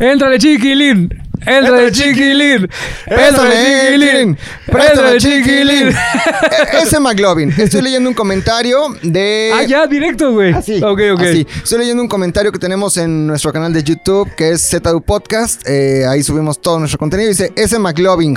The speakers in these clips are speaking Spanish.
Éntrale, chiquilín. Éntrale, chiquilín. Éntrale, chiquilín. Éntrale, chiquilín. E- Ese McLovin. Estoy leyendo un comentario de. Ah, ya, directo, güey. Así. Ok, ok. así. Estoy leyendo un comentario que tenemos en nuestro canal de YouTube, que es ZDU Podcast. Eh, ahí subimos todo nuestro contenido. Dice, ese McLovin.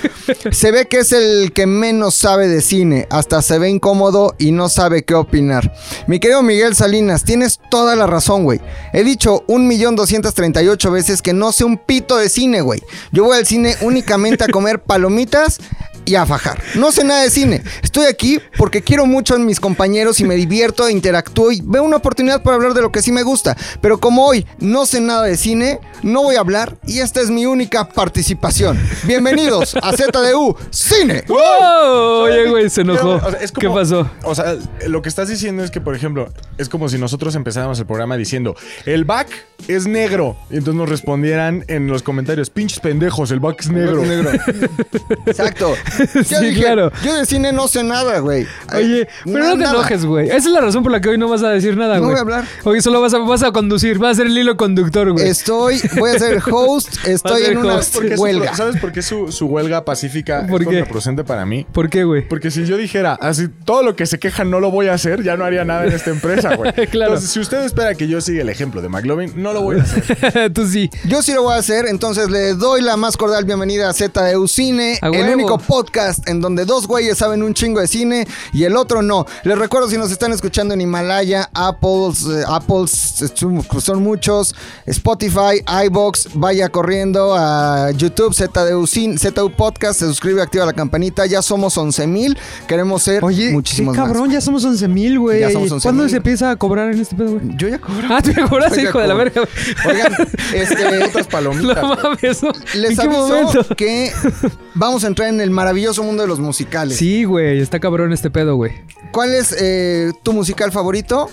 se ve que es el que menos sabe de cine. Hasta se ve incómodo y no sabe qué opinar. Mi querido Miguel Salinas, tienes toda la razón, güey. He dicho un millón doscientas treinta y ocho veces que no sé un pito de cine, güey. Yo voy al cine únicamente a comer palomitas y a fajar. No sé nada de cine. Estoy aquí porque quiero mucho a mis compañeros y me divierto, interactúo y veo una oportunidad para hablar de lo que sí me gusta. Pero como hoy no sé nada de cine, no voy a hablar y esta es mi única participación. Bienvenidos a ZDU Cine. ¡Wow! Oye, güey, se enojó. O sea, es ¿Qué pasó? O sea, lo que estás diciendo es que, por ejemplo, es como si nosotros empezáramos el programa diciendo, el back es negro. Y entonces nos respondieran en los comentarios, pinches pendejos, el back es negro. Exacto. Yo Sí, dije, claro. Yo de cine no sé nada, güey. Oye, pero no te nada. enojes, güey. Esa es la razón por la que hoy no vas a decir nada, No güey. voy a hablar. Hoy solo vas a, vas a conducir, vas a ser el hilo conductor, güey. Estoy, voy a ser host, estoy ser en una host. ¿Por qué su- huelga. ¿Sabes por qué su, su huelga pacífica ¿Por es qué? contraproducente para mí? ¿Por qué, güey? Porque si yo dijera, así, todo lo que se quejan no lo voy a hacer, ya no haría nada en esta empresa, güey. Claro. Entonces, si usted espera que yo siga el ejemplo de McLovin, no lo voy a hacer. Tú sí. Yo sí lo voy a hacer, entonces le doy la más cordial bienvenida a ZDU Cine, A el único podcast en donde dos güeyes saben un chingo de cine y el otro no. Les recuerdo si nos están escuchando en Himalaya, Apples, eh, Apples, son- muchos, Spotify, iBox, vaya corriendo a YouTube, ZDU ZDU Podcast, se suscribe, activa la campanita, ya somos 11 mil, queremos ser Oye, muchísimos qué cabrón, ya somos 11 mil, güey. Ya somos 11,000. ¿Cuándo se empieza a cobrar en este pedo, güey? Yo ya cobro. Ah, tú ya cobraste, hijo de la verga. Oigan, este, Otras palomitas. No mames, ¿no? Les ¿En qué aviso momento? que vamos a entrar en el maravilloso mundo de los musicales. Sí, güey, está cabrón este pedo, güey. ¿Cuál es eh, tu musical favorito?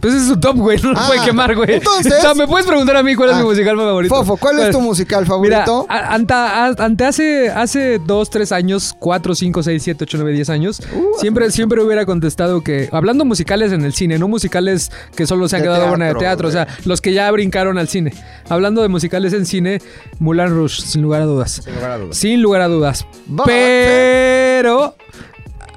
Pues es su top, güey. No lo Ah, puede quemar, güey. entonces- O sea, me puedes preguntar a mí cuál es Ah, mi musical favorito. Fofo, ¿cuál es tu musical favorito? anta- ante hace, hace dos, tres años, cuatro, cinco, seis, siete, ocho, nueve, diez años, Uh, siempre, siempre hubiera contestado que, hablando musicales en el cine, no musicales que solo se han quedado buena de teatro, o sea, los que ya brincaron al cine. Hablando de musicales en cine, Mulan Rush, sin lugar a dudas. Sin lugar a dudas. Sin lugar a dudas. Pero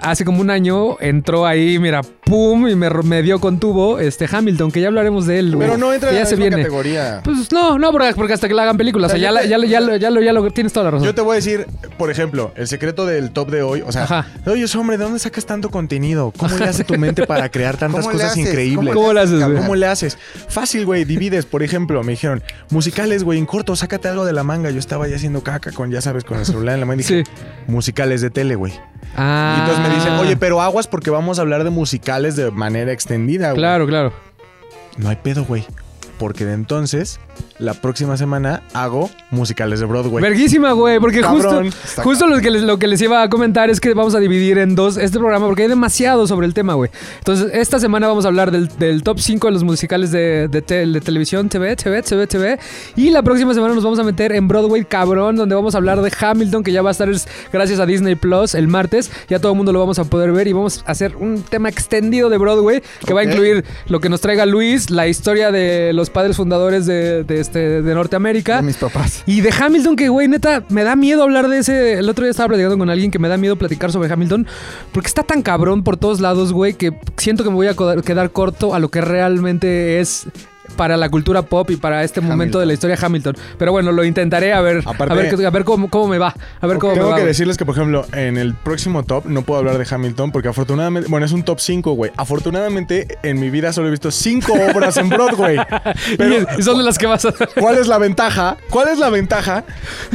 hace como un año entró ahí, mira, pum, y me, me dio con tubo este Hamilton, que ya hablaremos de él, güey. Pero no entra en la se misma viene. categoría. Pues no, no, porque, porque hasta que la hagan películas. O sea, ya, la- ya, lo- ya, lo- ya, lo- ya lo tienes toda la razón. Yo te voy a decir, por ejemplo, el secreto del top de hoy. O sea, Ajá. oye, hombre, ¿de dónde sacas tanto contenido? ¿Cómo le hace tu mente para crear tantas ¿Cómo le cosas haces? increíbles? ¿Cómo le haces, güey? ¿Cómo le haces? Fácil, güey, divides. Por ejemplo, me dijeron, musicales, güey, en corto, sácate algo de la manga. Yo estaba ya haciendo caca con, ya sabes, con el celular en la mano. Y dije, Sí. musicales de tele, güey. Ah. Y entonces me dicen, oye, pero aguas porque vamos a hablar de musicales de manera extendida, güey. Claro, claro. No hay pedo, güey. Porque de entonces, la próxima semana hago musicales de Broadway. Verguísima, güey, porque Cabrón. justo, justo lo, que les, lo que les iba a comentar es que vamos a dividir en dos este programa porque hay demasiado sobre el tema, güey. Entonces, esta semana vamos a hablar del, del top 5 de los musicales de, de te- de televisión, TV, TV, TV, TV. Y la próxima semana nos vamos a meter en Broadway, cabrón, donde vamos a hablar de Hamilton, que ya va a estar es- gracias a Disney Plus el martes. Ya todo el mundo lo vamos a poder ver y vamos a hacer un tema extendido de Broadway que va a incluir lo que nos traiga Luis, la historia de los padres fundadores de, de este, de Norteamérica. De mis papás. Y de Hamilton, que güey, neta, me da miedo hablar de ese. El otro día estaba platicando con alguien que me da miedo platicar sobre Hamilton. Porque está tan cabrón por todos lados, güey, que siento que me voy a quedar corto a lo que realmente es para la cultura pop y para este momento de la historia Hamilton. Pero bueno, lo intentaré a ver, Aparte- a ver, a ver cómo, cómo me va. A ver cómo me Tengo va. que decirles que, por ejemplo, en el próximo top no puedo hablar de Hamilton porque afortunadamente, bueno, es un top 5, güey. Afortunadamente, en mi vida solo he visto 5 obras en Broadway. Pero, y, son de las que vas a. ¿cuál es la ventaja? ¿Cuál es la ventaja?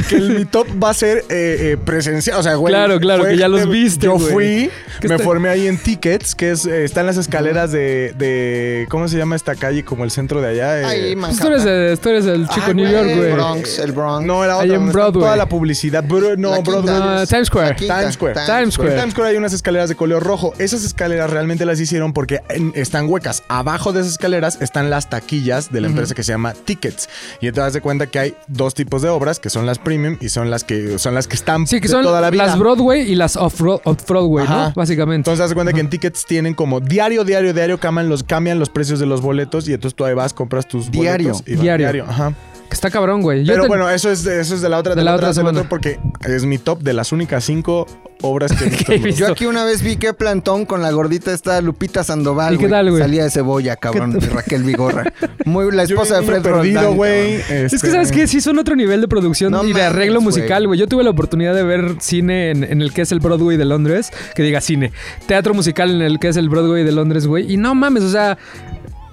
Que el- mi top va a ser eh, eh, presencial. O sea, güey. Claro, claro, que ya los viste, Yo fui, me está- formé ahí en Tickets, que es, eh, está en las escaleras de, de- ¿Cómo se llama esta calle? Como el centro de allá. eh, Ahí, Pues tú, eres, el- tú eres el chico Ay, New York, El güey. Bronx, el Bronx. No, era Ahí otra. en Broadway. Toda la publicidad. Bro- no, La. Broadway. Ah, Times Square. Times Square. Times Square. En Times Square hay unas escaleras de color rojo. Esas escaleras realmente las hicieron porque en- están huecas. Abajo de esas escaleras están las taquillas de la empresa que se llama Tickets. Y te das de cuenta que hay dos tipos de obras, que son las premium y son las que son las que están Sí, que de son toda la vida. las Broadway y las off-Broad- off-Broadway, ¿no? Básicamente. Entonces, te das cuenta que en Tickets tienen como diario, diario, diario cambian los, cambian los precios de los boletos y entonces tú ahí vas, compras tus Diario. boletos. y Diario. diario. Ajá. Que está cabrón, güey. Yo Pero ten- bueno, eso es, de- eso es de la otra, De la otra del semana. otro, porque es mi top de las únicas cinco obras que. Que he visto. Yo aquí una vez vi que plantón con la gordita esta Lupita Sandoval. ¿Y qué tal, güey? Salía de cebolla, cabrón, ¿Qué de Raquel Vigorra. Muy la Yo esposa de Fred perdido, güey. cabrón. Es que, este, ¿sabes qué? Sí son otro nivel de producción No y de arreglo mames, musical, güey. güey. Yo tuve la oportunidad de ver cine en, en el que es el Broadway de Londres, que diga cine. Teatro musical en el que es el Broadway de Londres, güey. Y no mames, o sea,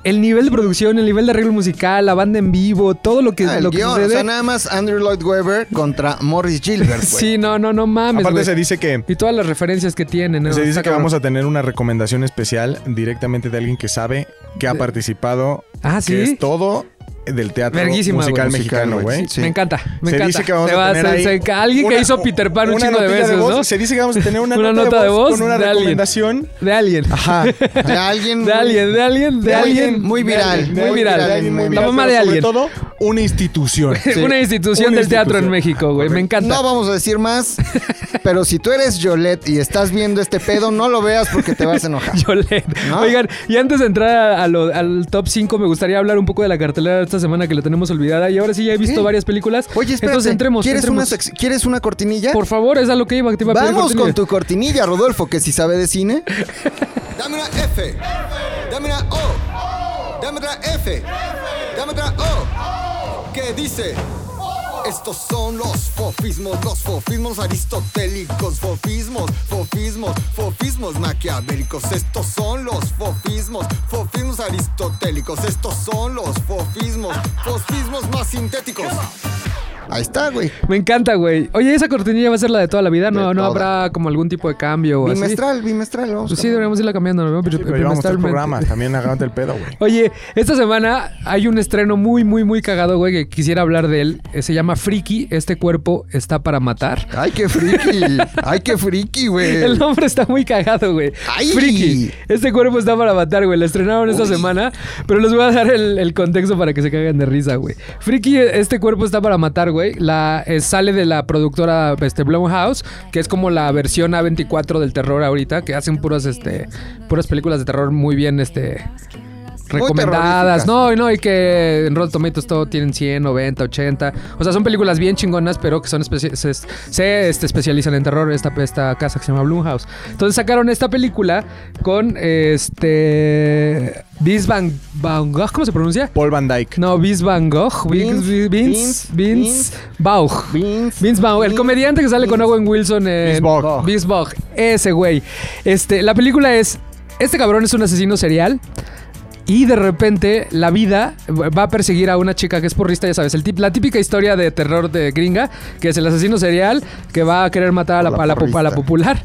el nivel de producción, el nivel de arreglo musical, la banda en vivo, todo lo que, Ah, lo que guion, sucede. o sea, nada más Andrew Lloyd Webber contra Morris Gilbert, sí, no, no, no mames, Aparte se dice que Y todas las referencias que tienen, ¿no? se dice que cabrón. vamos a tener una recomendación especial directamente de alguien que sabe, que ha participado, Ah, ¿sí? que es todo del teatro Verguísima, musical güey. mexicano, Musical, güey. güey. Sí. Me encanta, me se encanta. dice que vamos Se a va tener se- ahí se- alguien que una- hizo Peter Pan un chingo de veces, voz. ¿no? Se dice que vamos a tener una, Una nota, nota de voz con una de alguien. recomendación. De alguien. Ajá. De alguien. De alguien, de alguien, de De alguien muy viral, Muy viral. La mamá de sobre alguien. todo, una institución. Una institución Una del teatro en. México, güey. Me encanta. No vamos a decir más, pero si tú eres Yolette y estás viendo este pedo, no lo veas porque te vas a enojar. Yolette. ¿No? Oigan, y antes de entrar a- a lo- al top 5, me gustaría hablar un poco de la cartelera de esta semana que la tenemos olvidada. Y ahora sí ya he visto ¿Qué? varias películas. Oye, espérate, Entonces entremos. ¿quieres, entremos. Una ¿quieres una cortinilla? Por favor, es a lo que iba. Te iba Vamos con tu cortinilla, Rodolfo, que si sabe de cine. Dame una F. Dame una O. Dame otra F. Dame otra O. ¿Qué dice? Estos son los fofismos, los fofismos aristotélicos, fofismos, fofismos, fofismos maquiavélicos. Estos son los fofismos, fofismos aristotélicos. Estos son los fofismos, fofismos más sintéticos. Ahí está, güey. Me encanta, güey. Oye, esa cortinilla va a ser la de toda la vida. No, De no toda. habrá como algún tipo de cambio o así. Bimestral, bimestral, vamos. Pues sí, deberíamos irla cambiando, ¿no? Pero- Sí, pero tres trimestralmente. programas. También agárrate el pedo, güey. Oye, esta semana hay un estreno muy, muy, muy cagado, güey, que quisiera hablar de él. Eh, Se llama Friki, este cuerpo está para matar. Ay, qué friki. Ay, qué friki, güey. El nombre está muy cagado, güey. ¡Ay! Friki. Este cuerpo está para matar, güey. La estrenaron esta semana, pero les voy a dar el, el contexto para que se caguen de risa, güey. Friki, este cuerpo está para matar, güey. La, eh, sale de la productora este, Blumhouse, que es como la versión A24 del terror ahorita, que hacen puras, este, puras películas de terror muy bien, este... Recomendadas, no, y no, y que en Rotten Tomatoes todo tienen 100, 90, 80. O sea, son películas bien chingonas, pero que son se, se, este, especializan en terror, esta, esta casa que se llama Blumhouse. Entonces sacaron esta película con este. Vince Van, Van Gogh, ¿cómo se pronuncia? Paul Van Dyke. No, Vince Van Gogh. Vince, Vince, Vince, Vince, Vince Vaughn. Vince. Vince Vaughn, el comediante que sale con Owen Wilson en Vince Vaughn, ese güey. Este, la película es este cabrón es un asesino serial y de repente la vida va a perseguir a una chica que es porrista, ya sabes, el tip- la típica historia de terror de gringa, que es el asesino serial que va a querer matar a la, A la a la po- a la porrista. popular.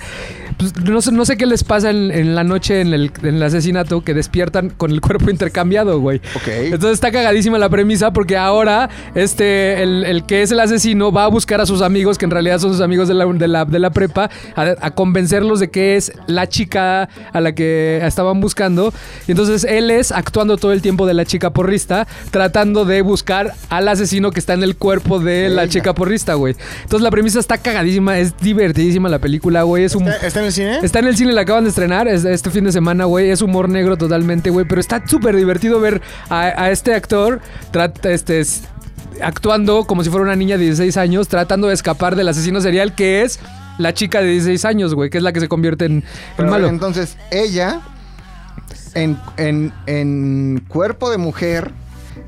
Pues, no, sé, no sé qué les pasa en, en la noche en el, en el asesinato que despiertan con el cuerpo intercambiado, güey. Ok. Entonces está cagadísima la premisa porque ahora este, el, el que es el asesino va a buscar a sus amigos, que en realidad son sus amigos de la, de la, de la prepa, a, a convencerlos de que es la chica a la que estaban buscando. Y entonces él es actuando todo el tiempo de la chica porrista, tratando de buscar al asesino que está en el cuerpo de la chica porrista, güey. Entonces la premisa está cagadísima, es divertidísima la película, güey. Es un... ¿Está, está en el cine? Está en el cine, la acaban de estrenar es- este fin de semana, güey. Es humor negro totalmente, güey. Pero está súper divertido ver a, a este actor trata, este, actuando como si fuera una niña de 16 años, tratando de escapar del asesino serial que es la chica de 16 años, güey, que es la que se convierte en Pero, malo. Entonces, ella, en, en, en cuerpo de mujer,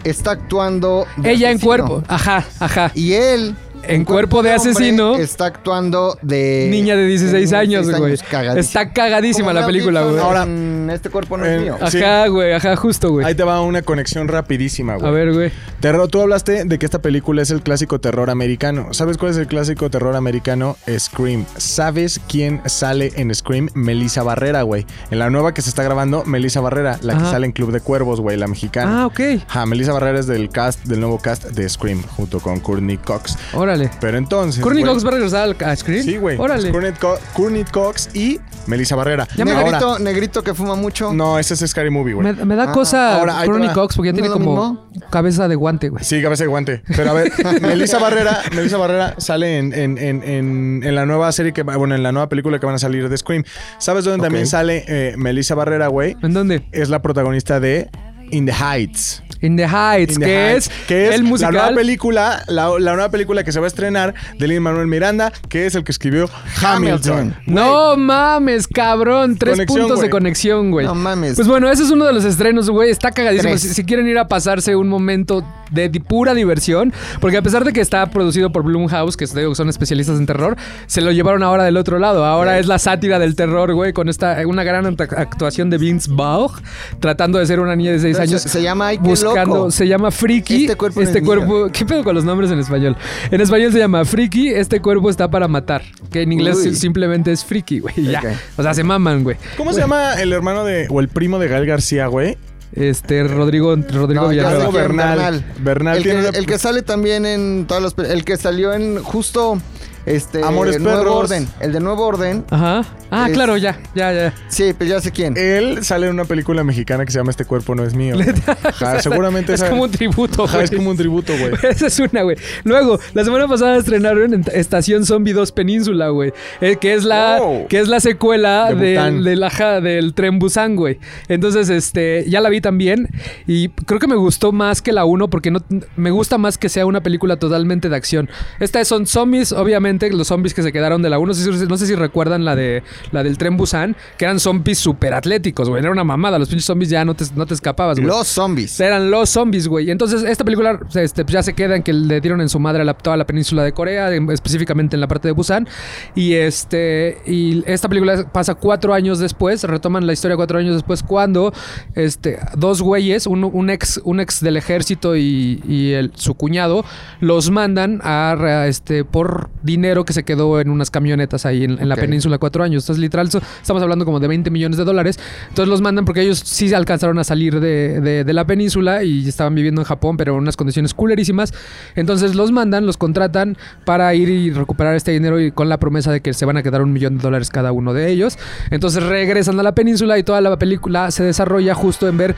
está actuando. de Ella en cuerpo. Ajá, ajá. Y él. En cuerpo de asesino. Está actuando de. Niña de 16 años, güey. Está cagadísima la película, güey. Ahora- en este cuerpo no es en- mío. Ajá, güey, ajá, justo, güey. Ahí te va una conexión rapidísima, güey. A ver, güey. Terror, tú hablaste de que esta película es el clásico terror americano. ¿Sabes cuál es el clásico terror americano? Scream. ¿Sabes quién sale en Scream? Melissa Barrera, güey. En la nueva que se está grabando, Melissa Barrera, la que sale en Club de Cuervos, güey, la mexicana. Ah, ok. Ajá, Melissa Barrera es del cast, del nuevo cast de Scream, junto con Courtney Cox. Órale. Pero entonces. ¿Courtney Cox va a regresar al a Scream? Sí, güey. Órale. Es Courtney, Co- Courtney Cox y Melissa Barrera. Ya me- Ahora- negrito, negrito que fuma mucho. no, ese es Scary Movie, güey. Me, me da Ah, cosa te Courtney. Cox porque ya ¿No tiene como cabeza de guante, güey. Sí, cabeza de guante. Pero a ver, Melissa Barrera, Melissa Barrera sale en, en, en, en, en la nueva serie que va- bueno, en la nueva película que van a salir de Scream. ¿Sabes dónde también sale eh, Melissa Barrera, güey? ¿En dónde? Es la protagonista de In the Heights. In the Heights, In the que, Heights, es que es el la nueva musical. película, la, la nueva película que se va a estrenar de Lin Manuel Miranda, que es el que escribió Hamilton. Hamilton. No mames, cabrón. Tres Conexión, puntos de conexión, güey. No mames. Pues bueno, ese es uno de los estrenos, güey. Está cagadísimo. Si, si quieren ir a pasarse un momento de di- pura diversión, porque a pesar de que está producido por Blumhouse, que son especialistas en terror, se lo llevaron ahora del otro lado. Ahora es la sátira del terror, güey, con esta una gran actuación de Vince Vaughn, tratando de ser una niña de 6 Pero años. se- se llama Ay, qué buscando, loco. se llama Friki. Este cuerpo no es mío. cuerpo, ¿qué pedo con los nombres en español? En español se llama Friki, este cuerpo está para matar, que en inglés Uy. simplemente es Friki, güey, ya. O sea, se maman, güey. ¿Cómo se llama el hermano de o el primo de Gael García, güey? Este Rodrigo Rodrigo No, quién, Bernal. Bernal el, que, tiene una- el que sale también en todas las... El que salió en justo... Este... Amores Nuevo Perros. Orden. El de Nuevo Orden. Ajá. Ah, Es- claro, ya, ya, ya. Sí, pues ya sé quién. Él sale en una película mexicana que se llama Este cuerpo no es mío. Ajá, seguramente es esa- como un tributo, güey. es como un tributo, güey. Esa es una, güey. Luego, la semana pasada estrenaron en Estación Zombie 2 Península, güey. Eh, que es la Wow. que es la secuela De del, del, Tren Busan, güey. Entonces, este, ya la vi también y creo que me gustó más que la 1 porque no me gusta más que sea una película totalmente de acción. Estas son zombies, obviamente, los zombies que se quedaron de la 1. No sé si, no sé si recuerdan la de la del Tren Busan, que eran zombies súper atléticos, güey. Era una mamada. Los pinches zombies ya no te, no te escapabas, güey. Los zombies. Eran los zombies, güey. Entonces, esta película este, pues, ya se queda en que le dieron en su madre a la- toda la península de Corea, en- específicamente en la parte de Busan. Y este y esta película pasa cuatro años después, retoman la historia cuatro años después, cuando este, dos güeyes, un, un ex, un ex del ejército y, y el- su cuñado, los mandan a este, por dinero que se quedó en unas camionetas ahí en, en la península cuatro años. Entonces, literal, so- estamos hablando como de 20 millones de dólares. Entonces los mandan porque ellos sí alcanzaron a salir de, de- de la península y estaban viviendo en Japón, pero en unas condiciones culerísimas. Entonces los mandan, los contratan para ir y recuperar este dinero y con la promesa de que se van a quedar un millón de dólares cada uno de ellos. Entonces regresan a la península y toda la película se desarrolla justo en ver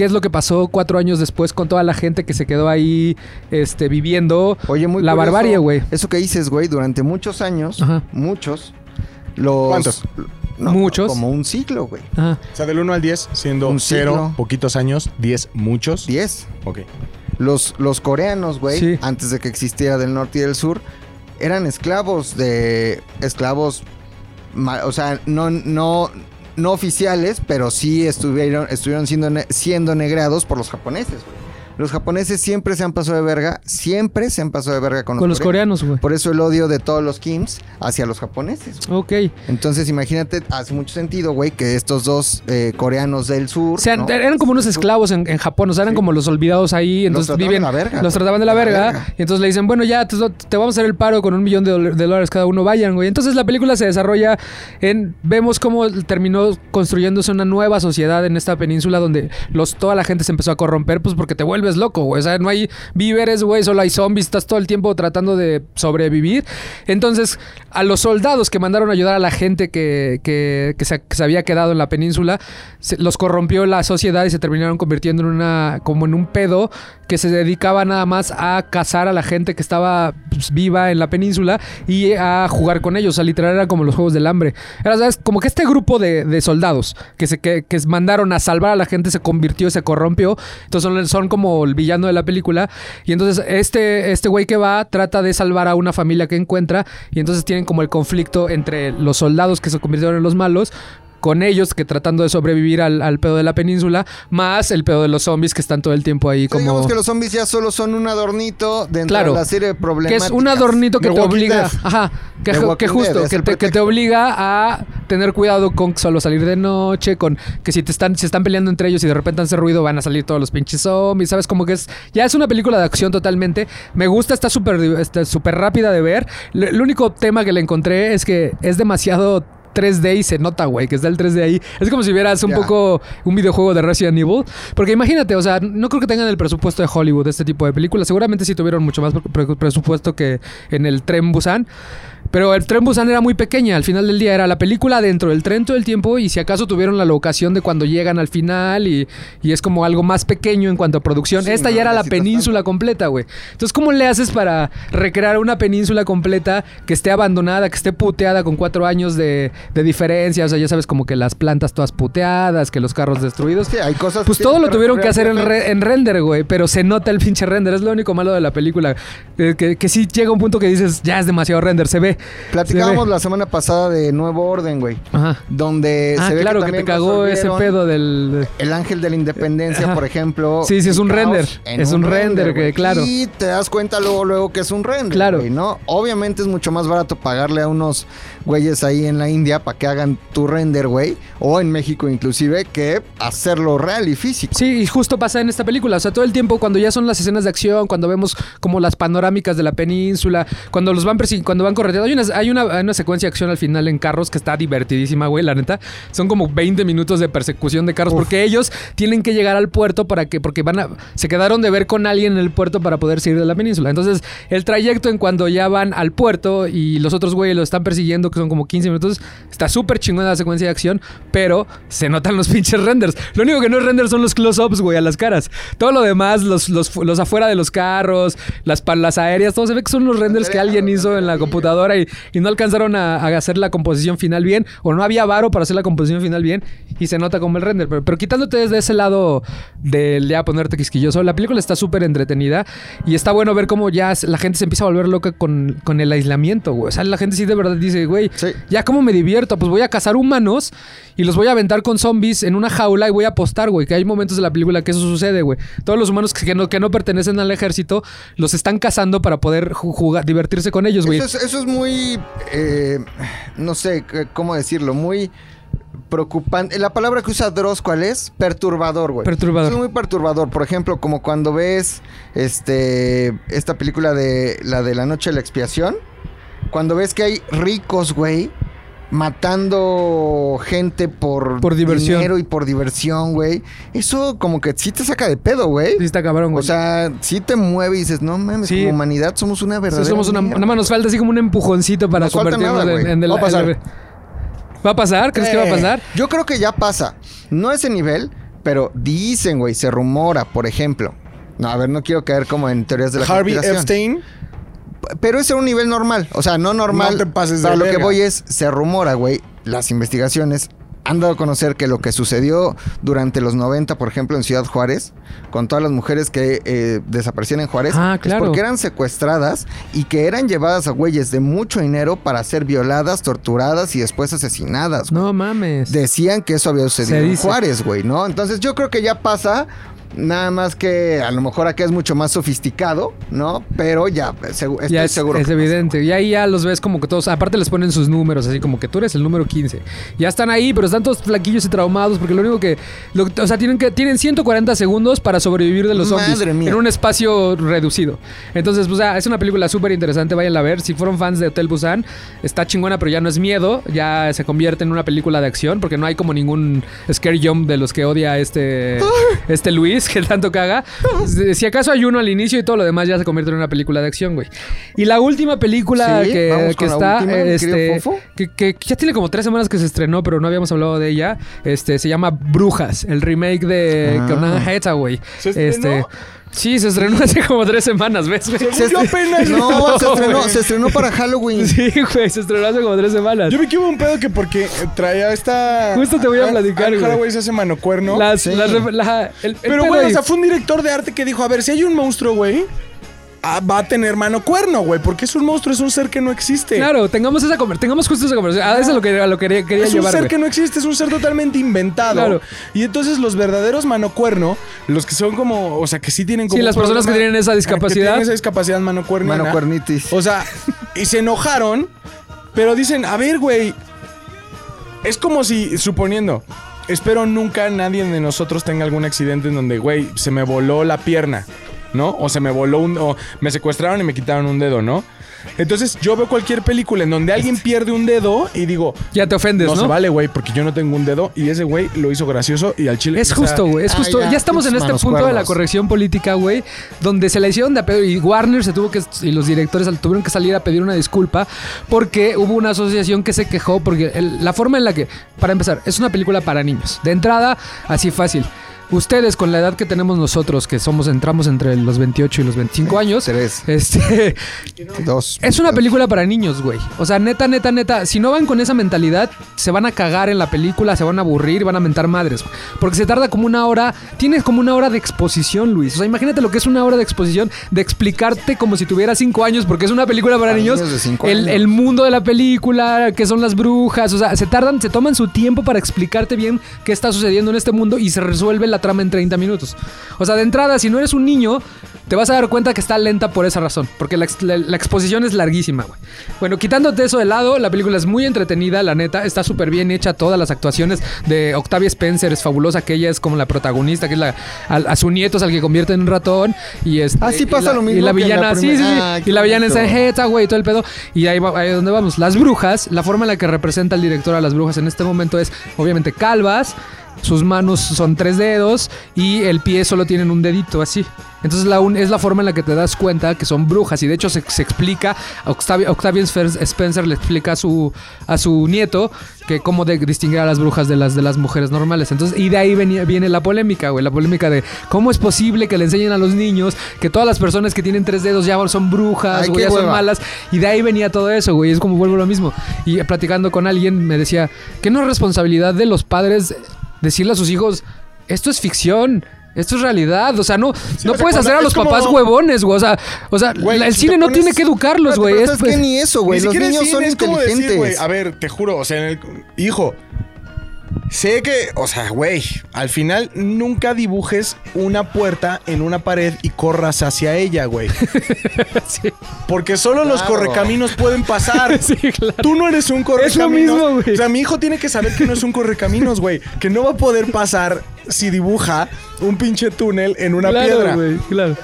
qué es lo que pasó cuatro años después con toda la gente que se quedó ahí este, viviendo Oye, muy la curioso, barbarie, güey. Eso que dices, güey, durante muchos años, Ajá. muchos, los... ¿Cuántos? No, Muchos. Como un siglo, güey. Ajá. O sea, del 1 al 10, siendo Un 0, siglo. poquitos años, 10, muchos. Diez. Ok. Los, los coreanos, güey, Sí. antes de que existiera del norte y del sur, eran esclavos de... Esclavos... O sea, no... no no oficiales, pero sí estuvieron, estuvieron siendo, siendo negrados por los japoneses. Los japoneses siempre se han pasado de verga, siempre se han pasado de verga con, Con los coreanos, güey. Por eso el odio de todos los Kims hacia los japoneses. güey. Ok. Entonces, imagínate, hace mucho sentido, güey, que estos dos eh, coreanos del sur. O sea, ¿no? eran como unos esclavos en, en Japón, o sea, eran Sí. como los olvidados ahí, entonces trataban viven, la verga, los trataban de la verga, verga. y entonces le dicen, bueno, ya te, te vamos a hacer el paro con un millón de, de dólares cada uno, vayan, güey. Entonces la película se desarrolla en, vemos cómo terminó construyéndose una nueva sociedad en esta península donde los, toda la gente se empezó a corromper, pues porque te vuelves loco, güey. O sea, no hay víveres, güey, solo hay zombies, estás todo el tiempo tratando de sobrevivir. Entonces, a los soldados que mandaron a ayudar a la gente que, que, que se, había quedado en la península, los corrompió la sociedad y se terminaron convirtiendo en una, como en un pedo que se dedicaba nada más a cazar a la gente que estaba viva en la península y a jugar con ellos. O sea, literal era como los juegos del hambre. Era, ¿sabes? Como que este grupo de, de soldados que se que, que mandaron a salvar a la gente se convirtió, se corrompió. Entonces son, son como el villano de la película. Y entonces este, este güey que va trata de salvar a una familia que encuentra. Y entonces tienen como el conflicto entre los soldados que se convirtieron en los malos con ellos que tratando de sobrevivir al, al pedo de la península, más el pedo de los zombies que están todo el tiempo ahí como... Digamos que los zombies ya solo son un adornito dentro Claro. de la serie de Que problemas. es un adornito que The te Walking obliga. Ajá. Que, que justo, que te, que te obliga a tener cuidado con solo salir de noche, con que si te están, si están peleando entre ellos y de repente hace ruido, van a salir todos los pinches zombies. ¿Sabes? Como que es. Ya es una película de acción totalmente. Me gusta, está súper está súper rápida de ver. L- El único tema que le encontré es que es demasiado. 3D y se nota, güey, que está el 3D ahí. Es como si vieras un poco un videojuego de Resident Evil. Porque imagínate, o sea, no creo que tengan el presupuesto de Hollywood este tipo de películas. Seguramente sí tuvieron mucho más pre- presupuesto que en el Tren Busan. Pero el tren Busan era muy pequeña, al final del día era la película dentro del tren todo el tiempo y si acaso tuvieron la locación de cuando llegan al final y, y es como algo más pequeño en cuanto a producción. Sí, Esta no ya era la península completa, güey. Entonces, ¿cómo le haces para recrear una península completa que esté abandonada, que esté puteada con cuatro años de, de diferencia? O sea, ya sabes, como que las plantas todas puteadas, que los carros destruidos. Sí, hay cosas Pues todo lo tuvieron que hacer en, re- en render, güey. Pero se nota el pinche render. Es lo único malo de la película. Eh, que, que sí llega un punto que dices, ya es demasiado render. Se ve. Platicábamos la semana pasada de Nuevo Orden, güey. Ajá. Donde Ah, se ve claro, que, te cagó ese pedo del. El ángel de la independencia, Ajá. por ejemplo. Sí, sí, es un render. en Es un render, que, güey. claro. Y te das cuenta luego, luego que es un render. Claro. güey, ¿no? Obviamente es mucho más barato pagarle a unos güeyes ahí en la India para que hagan tu render, güey. O en México inclusive, que hacerlo real y físico. Sí, y justo pasa en esta película. O sea, todo el tiempo cuando ya son las escenas de acción, cuando vemos como las panorámicas de la península, cuando los van persi- cuando van corriendo. Hay una, hay, una, hay una secuencia de acción al final en carros que está divertidísima, güey, la neta. Son como 20 minutos de persecución de carros porque ellos tienen que llegar al puerto para que, porque van a, se quedaron de ver con alguien en el puerto para poder salir de la península. Entonces, el trayecto en cuando ya van al puerto y los otros güeyes lo están persiguiendo, que son como 15 minutos, está súper chingona la secuencia de acción, pero se notan los pinches renders. Lo único que no es render son los close-ups, güey, a las caras. Todo lo demás, los, los, los afuera de los carros, las palas aéreas, todo se ve que son los renders que alguien hizo en la computadora y, y no alcanzaron a, a hacer la composición final bien, o no había varo para hacer la composición final bien, y se nota como el render. Pero, pero quitándote desde ese lado del ya ponerte quisquilloso, la película está súper entretenida y está bueno ver cómo ya la gente se empieza a volver loca con, con el aislamiento, güey. O sea, la gente sí de verdad dice, güey, Sí. ya cómo me divierto, pues voy a cazar humanos y los voy a aventar con zombies en una jaula y voy a apostar, güey, que hay momentos de la película que eso sucede, güey. Todos los humanos que, no, que no pertenecen al ejército los están cazando para poder jugar, divertirse con ellos, güey. Eso es, eso es muy, eh, no sé cómo decirlo, muy preocupante. La palabra que usa Dross, ¿cuál es? Perturbador, güey. Perturbador. Es muy perturbador. Por ejemplo, como cuando ves este esta película de la de la noche de la expiación, cuando ves que hay ricos, güey, matando gente por, Por diversión. dinero y por diversión, güey. Eso como que sí te saca de pedo, güey. Sí está cabrón, güey. O sea, sí te mueve y dices, no mames, Sí. como humanidad somos una Sí, verdadera. somos una, mierda". nada más nos falta así como un empujoncito para Nos falta convertirnos nada, en, el- Va a pasar. el- ¿Va a pasar? ¿Crees que va a Eh, pasar? Yo creo que ya pasa. No a ese nivel, pero dicen, güey, se rumora, por ejemplo. No, a ver, no quiero caer como en teorías de la Harvey conspiración. Epstein. Pero ese era un nivel normal. O sea, no normal. No te pases de Pero lo que voy es, se rumora, güey, las investigaciones han dado a conocer que lo que sucedió durante los 90, por ejemplo, en Ciudad Juárez, con todas las mujeres que eh, desaparecían en Juárez, Ah, es claro. porque eran secuestradas y que eran llevadas a güeyes de mucho dinero para ser violadas, torturadas y después asesinadas. güey. No mames. Decían que eso había sucedido en. Juárez, güey, ¿no? Entonces yo creo que ya pasa. Nada más que a lo mejor acá es mucho más sofisticado, ¿no? Pero ya, segu- estoy ya es, seguro. es que evidente. Y ahí ya los ves como que todos, aparte les ponen sus números, así como que tú eres el número 15. Ya están ahí, pero están todos flaquillos y traumados porque lo único que, lo- o sea, tienen que tienen 140 segundos para sobrevivir de los zombies en un espacio reducido. Entonces, pues ah, es una película súper interesante, vayan a ver. Si fueron fans de Hotel Busan, está chingona, pero ya no es miedo, ya se convierte en una película de acción porque no hay como ningún scare jump de los que odia este este Luis que tanto caga. Si si acaso hay uno al inicio y todo lo demás ya se convierte en una película de acción, güey. Y la última película Sí, que, que está, última, este, Fofo. que, que ya tiene como tres semanas que se estrenó, pero no habíamos hablado de ella. Este se llama Brujas, el remake de Ah. con Anne Hathaway. ¿Se Este? Sí, se estrenó hace como tres semanas, ¿ves? güey? Yo apenas. No, se estrenó, se estrenó para Halloween. Sí, güey, se estrenó hace como tres semanas. Yo vi que hubo un pedo que porque traía esta. Justo te voy a platicar, Anne güey. Se hace manocuerno. Las- Sí. las ref- la- el- el Pero, pedo güey, o sea, fue un director de arte que dijo: A ver, si hay un monstruo, güey, va a tener mano cuerno, güey, porque es un monstruo, es un ser que no existe. Claro, tengamos esa conver- tengamos justo esa conversación. A eso es lo que, a lo que quería, quería Es un llevar. ser güey. que no existe, es un ser totalmente inventado. Claro. Y entonces los verdaderos manocuerno, los que son como, o sea, que sí tienen como. Sí, un las personas que tienen esa discapacidad. Que tienen esa discapacidad manocuerniana. Manocuernitis. O sea, y se enojaron, pero dicen, a ver, güey. Es como si, suponiendo, espero nunca nadie de nosotros tenga algún accidente en donde, güey, se me voló la pierna. ¿No? O se me voló un... o me secuestraron y me quitaron un dedo, ¿no? Entonces yo veo cualquier película en donde alguien pierde un dedo y digo, Ya te ofendes, no, ¿no? se vale, güey, porque yo no tengo un dedo y ese güey lo hizo gracioso y al chile... Es o sea, justo, güey. Es ah, justo. ya, ya, estamos en este punto de la corrección política, güey. Donde se la hicieron de a pedo. Y Warner se tuvo que. Y los directores tuvieron que salir a pedir una disculpa. Porque hubo una asociación que se quejó. Porque el- la forma en la que. Para empezar, es una película para niños. De entrada, así fácil. Ustedes, con la edad que tenemos nosotros, que somos, entramos entre los 28 y los 25 años. Tres. Este. Dos. Es una película para niños, güey. O sea, neta, neta, neta. Si no van con esa mentalidad, se van a cagar en la película, se van a aburrir, van a mentar madres. güey. Porque se tarda como una hora. Tienes como una hora de exposición, Luis. O sea, imagínate lo que es una hora de exposición, de explicarte como si tuviera cinco años, porque es una película para, Para niños. niños de cinco el, años. el mundo de la película, que son las brujas. O sea, se tardan, se toman su tiempo para explicarte bien qué está sucediendo en este mundo y se resuelve la trama en 30 minutos. O sea, de entrada, si no eres un niño, te vas a dar cuenta que está lenta por esa razón. Porque la, la- la exposición es larguísima, güey. Bueno, quitándote eso de lado, la película es muy entretenida, la neta. Está súper bien hecha. Todas las actuaciones de Octavia Spencer es fabulosa, que ella es como la protagonista, que es la. A, a su nieto es al que convierte en un ratón. Y este, Ah, sí y pasa la- lo mismo Y la en villana, sí, sí, sí. Ah, y la villana es bonito. Ejeta, güey, y todo el pedo. Y ahí, va, ahí es donde vamos. Las brujas, la forma en la que representa el director a las brujas en este momento es, obviamente, calvas. Sus manos son tres dedos y el pie solo tienen un dedito así. Entonces la un- es la forma en la que te das cuenta que son brujas. Y de hecho se, se explica, Octavia, Octavia Sfer- Spencer le explica a su, a su nieto que cómo de distinguir a las brujas de las, de las mujeres normales. Entonces, y de ahí venía- viene la polémica, güey. La polémica de cómo es posible que le enseñen a los niños que todas las personas que tienen tres dedos ya son brujas, Ay, güey, ya son malas. Y de ahí venía todo eso, güey. Es como vuelvo lo mismo. Y platicando con alguien me decía que no es responsabilidad de los padres decirle a sus hijos, esto es ficción. Esto es realidad, o sea, no, no puedes hacer a los como- papás huevones, güey. O sea, o sea Güey, el si cine no tiene que educarlos, güey. Es, pues- ni eso, güey. Los niños son es decir, inteligentes. güey, a ver, te juro, o sea, en el hijo, sé que, o sea, güey, al final nunca dibujes una puerta en una pared y corras hacia ella, güey. sí, Porque solo los correcaminos pueden pasar. sí, claro. Tú no eres un correcaminos. mismo, güey. O sea, mi hijo tiene que saber que no es un correcaminos, güey. Que no va a poder pasar si dibuja un pinche túnel en una claro, piedra. güey, claro.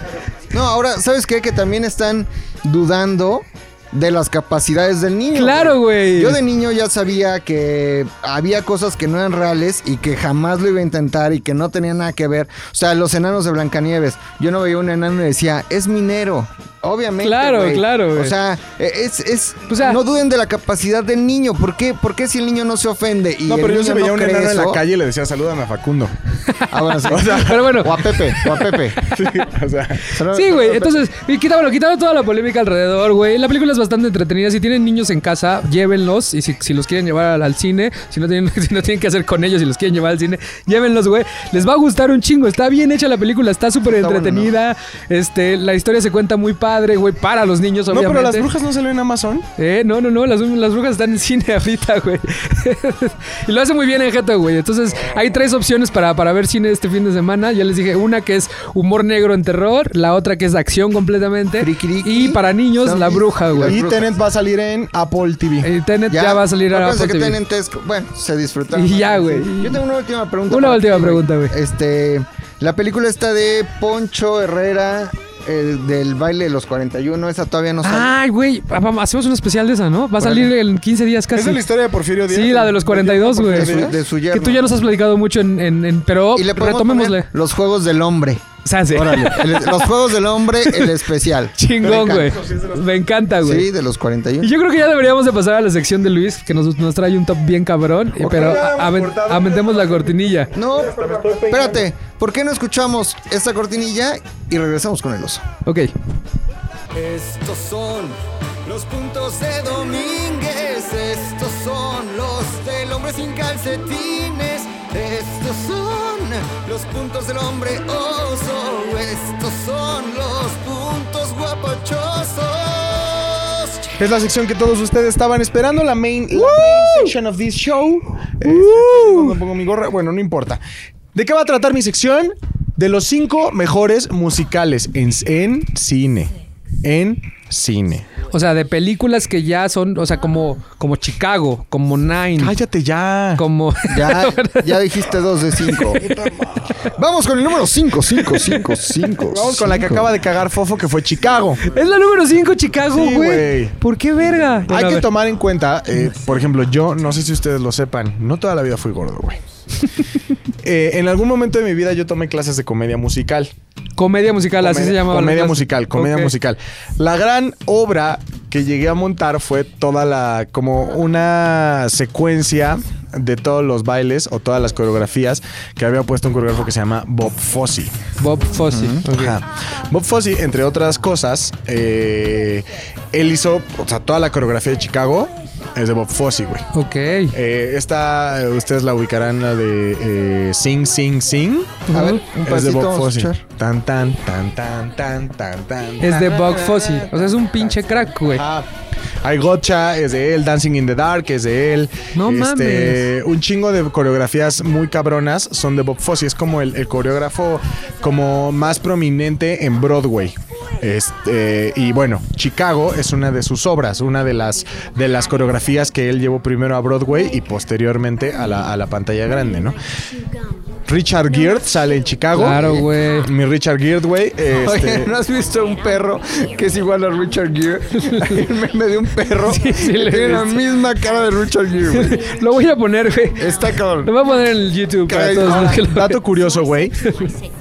No, ahora, ¿sabes qué? Que también están dudando de las capacidades del niño. Claro, güey. Yo de niño ya sabía que había cosas que no eran reales y que jamás lo iba a intentar y que no tenía nada que ver. O sea, los enanos de Blancanieves. Yo no veía un enano y decía, es minero. Obviamente. Claro, claro, güey. O sea, es, es O sea- no duden de la capacidad del niño. ¿Por qué? ¿Por qué si el niño no se ofende? Y No, el pero yo niño se veía no un enano en la calle y le decía, salúdame a Facundo. Ah, bueno, sí. Pero bueno. O a Pepe, o a Pepe. Sí, o sea, Sí, güey. Entonces, y quita, bueno, quitando toda la polémica alrededor, güey. La película es bastante entretenida. Si tienen niños en casa, llévenlos. Y si, si los quieren llevar al, al cine, si no, tienen, si no tienen que hacer con ellos, si los quieren llevar al cine, llévenlos, güey. Les va a gustar un chingo. Está bien hecha la película, está súper bueno, entretenida. Este, la historia se cuenta muy padre, güey, para los niños, no, obviamente. pero las brujas no salen en Amazon. Eh, no, no, no, las, las brujas están en cine ahorita, güey. y lo hace muy bien en Jeto, güey. Entonces, hay tres opciones para, para ver cine este fin de semana. Ya les dije, una que es humor negro en terror, la otra que es acción completamente. Frikiriki. Y para niños, la bruja, güey. Y. Tenet va a salir en Apple TV. Eh, Tenet ya, va a salir a Acuérdense Apple que TV. tienen test- Bueno, se disfrutaron. Y ya, güey. Yo tengo una última pregunta. Una última ti, pregunta, güey. Este, la película está de Poncho Herrera, el del baile de los 41. Esa todavía no sale. Ay, güey, ah, hacemos un especial de esa, ¿no? Va a salir en 15 días ¿Es casi. de la historia de Porfirio Díaz? Sí, la de los 42, güey. de, su, de su Que yerno. tú ya nos has platicado mucho en... en- en- pero y le retomémosle. poner los juegos del hombre. Sí. Órale, el- los juegos del hombre, el especial. Chingón, güey. Me encanta, güey. Sí, de los 41. Y yo creo que ya deberíamos de pasar a la sección de Luis, que nos, nos trae un top bien cabrón. Pero ya a- hemos aven- cortado. aventemos la cortinilla. No, espérate. ¿Por qué no escuchamos esta cortinilla y regresamos con el oso? Ok. Estos son los puntos de Domínguez. Estos son los del hombre sin calcetines. Estos son los puntos del hombre oso. Estos son los puntos guapachosos. Es la sección que todos ustedes estaban esperando, la main, la main section of this show. Este, pongo mi gorra, bueno, no importa. ¿De qué va a tratar mi sección? De los cinco mejores musicales en, en cine. En cine. O sea, de películas que ya son, o sea, como, como Chicago, como Nine, Cállate ya. como... Ya, ya dijiste dos de cinco. Vamos con el número cinco, cinco, cinco, cinco. Vamos con la que cinco. acaba de cagar Fofo, que fue Chicago. Es la número 5, Chicago, Sí, güey. güey. ¿Por qué verga? Hay que ver. tomar en cuenta, eh, por ejemplo, yo no sé si ustedes lo sepan, no toda la vida fui gordo, güey. Eh, en algún momento de mi vida yo tomé clases de comedia musical. Comedia musical, así Comedia- se llamaba. la Comedia musical, comedia musical. La gran obra que llegué a montar fue toda la, como una secuencia de todos los bailes o todas las coreografías que había puesto un coreógrafo que se llama Bob Fosse. Bob Fosse. Ajá. Bob Fosse, entre otras cosas, eh, él hizo, o sea, toda la coreografía de Chicago es de Bob Fosse, güey. Ok. Eh, esta, eh, ustedes la ubicarán, la de eh, Sing, Sing, Sing. A ver, un Es de Bob Fosse. Tan, tan, tan, tan, tan, tan, tan. Es de Bob Fosse. O sea, es un pinche crack, güey. Ah, I Gotcha es de él, Dancing in the Dark es de él. No Este, Un chingo de coreografías muy cabronas son de Bob Fosse. Es como el, el coreógrafo como más prominente en Broadway. Este, y bueno, Chicago es una de sus obras, una de las, de las coreografías que él llevó primero a Broadway y posteriormente a la, a la pantalla grande, ¿no? Richard Gere sale en Chicago. Claro, güey. Mi Richard Gere, güey. este, Oye, ¿no has visto un perro que es igual a Richard Gere? Hay un meme de un perro Sí, sí, que lo tiene la misma cara de Richard Gere, güey. Lo voy a poner, güey. Está Lo cabrón. voy a poner en el YouTube para Caray, todos los que lo Dato curioso, güey.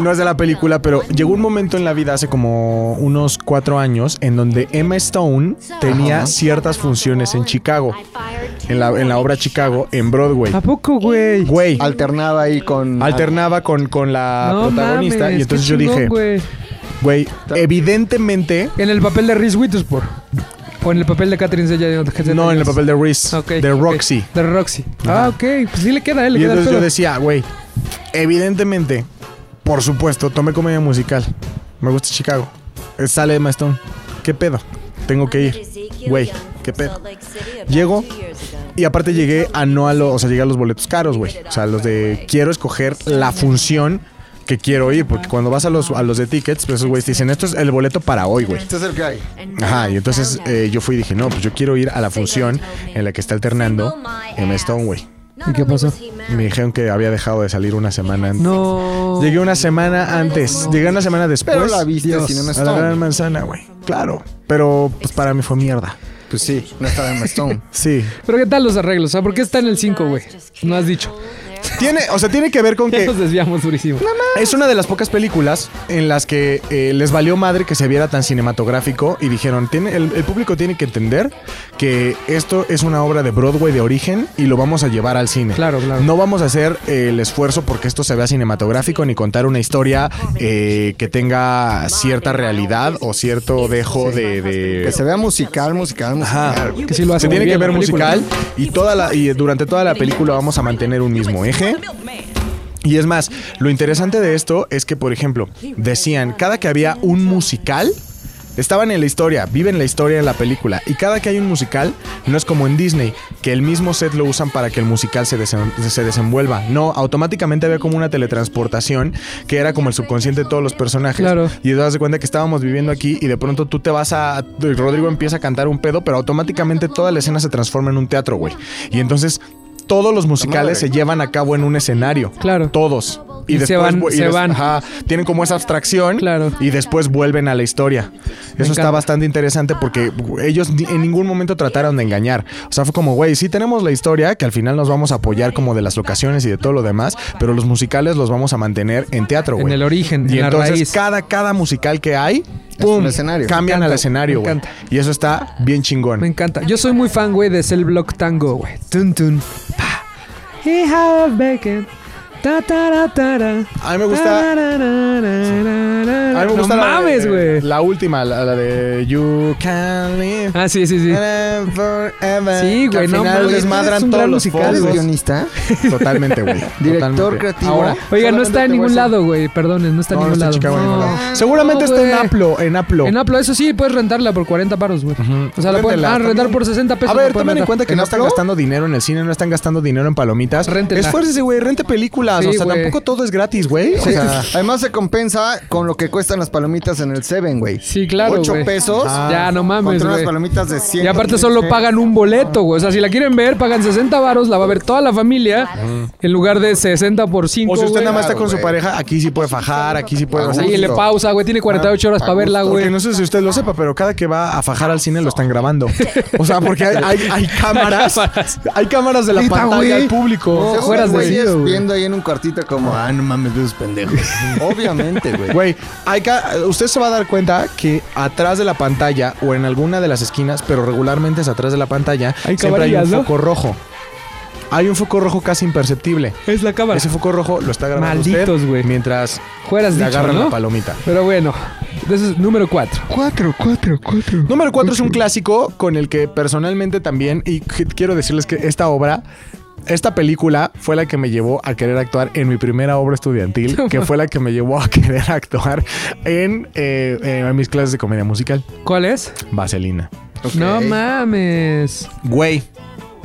No es de la película, pero llegó un momento en la vida hace como unos cuatro años en donde Emma Stone tenía ciertas funciones en Chicago, en la, en la obra Chicago, en Broadway. ¿A poco, güey? Güey, Alternaba ahí con. alternaba con, con la No protagonista mames, y entonces yo chingón, dije, güey. güey, evidentemente, En el papel de Reese Witherspoon. O en el papel de Catherine Zeta. no en el papel de Reese, de. Roxy. De Roxy. Ah, ok. Pues sí le queda, le Y queda entonces yo decía, güey, evidentemente, por supuesto, tomé comedia musical. Me gusta Chicago. Eh, Sale Emma Stone. ¿Qué pedo? Tengo que ir. Güey, ¿qué pedo? Llego y aparte llegué a no a los, o sea, llegué a los boletos caros, güey. O sea, los de quiero escoger la función que quiero ir, porque cuando vas a los, a los de tickets, pues esos güeyes te dicen, esto es el boleto para hoy, güey. Este es el que hay. Ajá, y entonces eh, yo fui y dije, no, pues yo quiero ir a la función en la que está alternando Emma Stone, güey. ¿Y qué pasó? Me dijeron que había dejado de salir una semana antes. No. Llegué una semana antes. Llegué una semana después. Pero la viste Dios. sin Emma a la gran manzana, güey. Claro. Pero pues para mí fue mierda. Pues sí, no estaba Emma Stone. Sí. Pero ¿qué tal los arreglos? O sea, ¿por qué está en el 5, güey? No has dicho. Tiene, o sea, tiene que ver con que nos desviamos durísimo. es una de las pocas películas en las que eh, les valió madre que se viera tan cinematográfico y dijeron, tiene, el, el público tiene que entender que esto es una obra de Broadway de origen y lo vamos a llevar al cine. Claro, claro. No vamos a hacer eh, el esfuerzo porque esto se vea cinematográfico ni contar una historia eh, que tenga cierta realidad o cierto dejo de- de, Que se vea musical, musical, musical. Ajá. Que sí lo hace Se tiene que ver musical y toda la y durante toda la película vamos a mantener un mismo eje. Y es más, lo interesante de esto es que, por ejemplo, decían, cada que había un musical, estaban en la historia, viven la historia en la película. Y cada que hay un musical, no es como en Disney, que el mismo set lo usan para que el musical se, desen- se desenvuelva. No, automáticamente había como una teletransportación que era como el subconsciente de todos los personajes. Claro. Y te das de cuenta que estábamos viviendo aquí y de pronto tú te vas a. Rodrigo empieza a cantar un pedo, pero automáticamente toda la escena se transforma en un teatro, güey. Y entonces todos los musicales se llevan a cabo en un escenario. Claro. Todos. Y se van- vu- se des- van. ajá, tienen como esa abstracción. Claro. Y después vuelven a la historia. Eso está bastante interesante porque ellos en ningún momento trataron de engañar. O sea, fue como, güey, sí tenemos la historia, que al final nos vamos a apoyar como de las locaciones y de todo lo demás, pero los musicales los vamos a mantener en teatro, En güey. el origen, Y en la entonces raíz. cada, cada musical que hay, ¡pum! escenario. Cambian al escenario, güey. Y eso está bien chingón. Me encanta. Yo soy muy fan, güey, de Cell Block Tango, güey. Tun, tun. Pa. He have bacon. Ta, ta, ra, ta, ra. A mí me gusta- Ta, ra, ra, ra, ra, ra. A mí me gusta no la mames, güey. La última, la, la de You Can Live. Ah, sí, sí, sí. Forever. Sí, güey, al no final desmadran es un todos gran los musical, ¿Eres focos. güey. guionista? Totalmente, güey. Director Totalmente. creativo. Ahora, Oiga, no está en ningún lado, güey. Perdonen, no está en ningún está en lado. Chicago en ningún No. lado. Seguramente está en. Aplo, en Aplo. En Aplo, eso sí, puedes rentarla por 40 baros, güey. O sea, la pueden Réntela, ah, rentar por 60 pesos. A ver, tomen en cuenta que ¿En no están gastando dinero en el cine, no están gastando dinero en palomitas. Esfuércese, güey, rente películas. Películas. Sí, o sea, tampoco todo es gratis, güey. O sea, Además se compensa con lo que cuestan las palomitas en el Seven, güey. Sí, claro, 8 güey. pesos. Ah. Ya, no mames, Contra unas palomitas de 100. Y aparte solo pagan un boleto, güey. O sea, si la quieren ver, pagan 60 varos, la va a ver toda la familia en lugar de 60 por 5, o si usted nada más está con su pareja, aquí sí puede fajar, aquí sí puede. A o sea, Sí, le pausa, güey. Tiene 48 horas para verla, gusto. güey. Porque no sé si usted lo sepa, pero cada que va a fajar al cine lo están grabando. O sea, porque hay, hay, hay cámaras. Hay cámaras de la pantalla al público. No, fueras de viendo ahí en un cuartito como, ah, no mames, de esos pendejos. Obviamente, güey. Güey, hay ca- usted se va a dar cuenta que atrás de la pantalla o en alguna de las esquinas, pero regularmente es atrás de la pantalla, Hay siempre hay un foco rojo. Hay un foco rojo casi imperceptible. Es la cámara. Ese foco rojo lo está grabando Malditos, usted güey. mientras le dicho, agarran ¿no? la palomita. Pero bueno, ese es número 4. Cuatro, cuatro, cuatro. Número 4 es un clásico con el que personalmente también, y qu- quiero decirles que esta obra, esta película fue la que me llevó a querer actuar en mi primera obra estudiantil, que fue la que me llevó a querer actuar en, eh, eh, en mis clases de comedia musical, ¿Cuál es? Vaselina. No mames. Güey,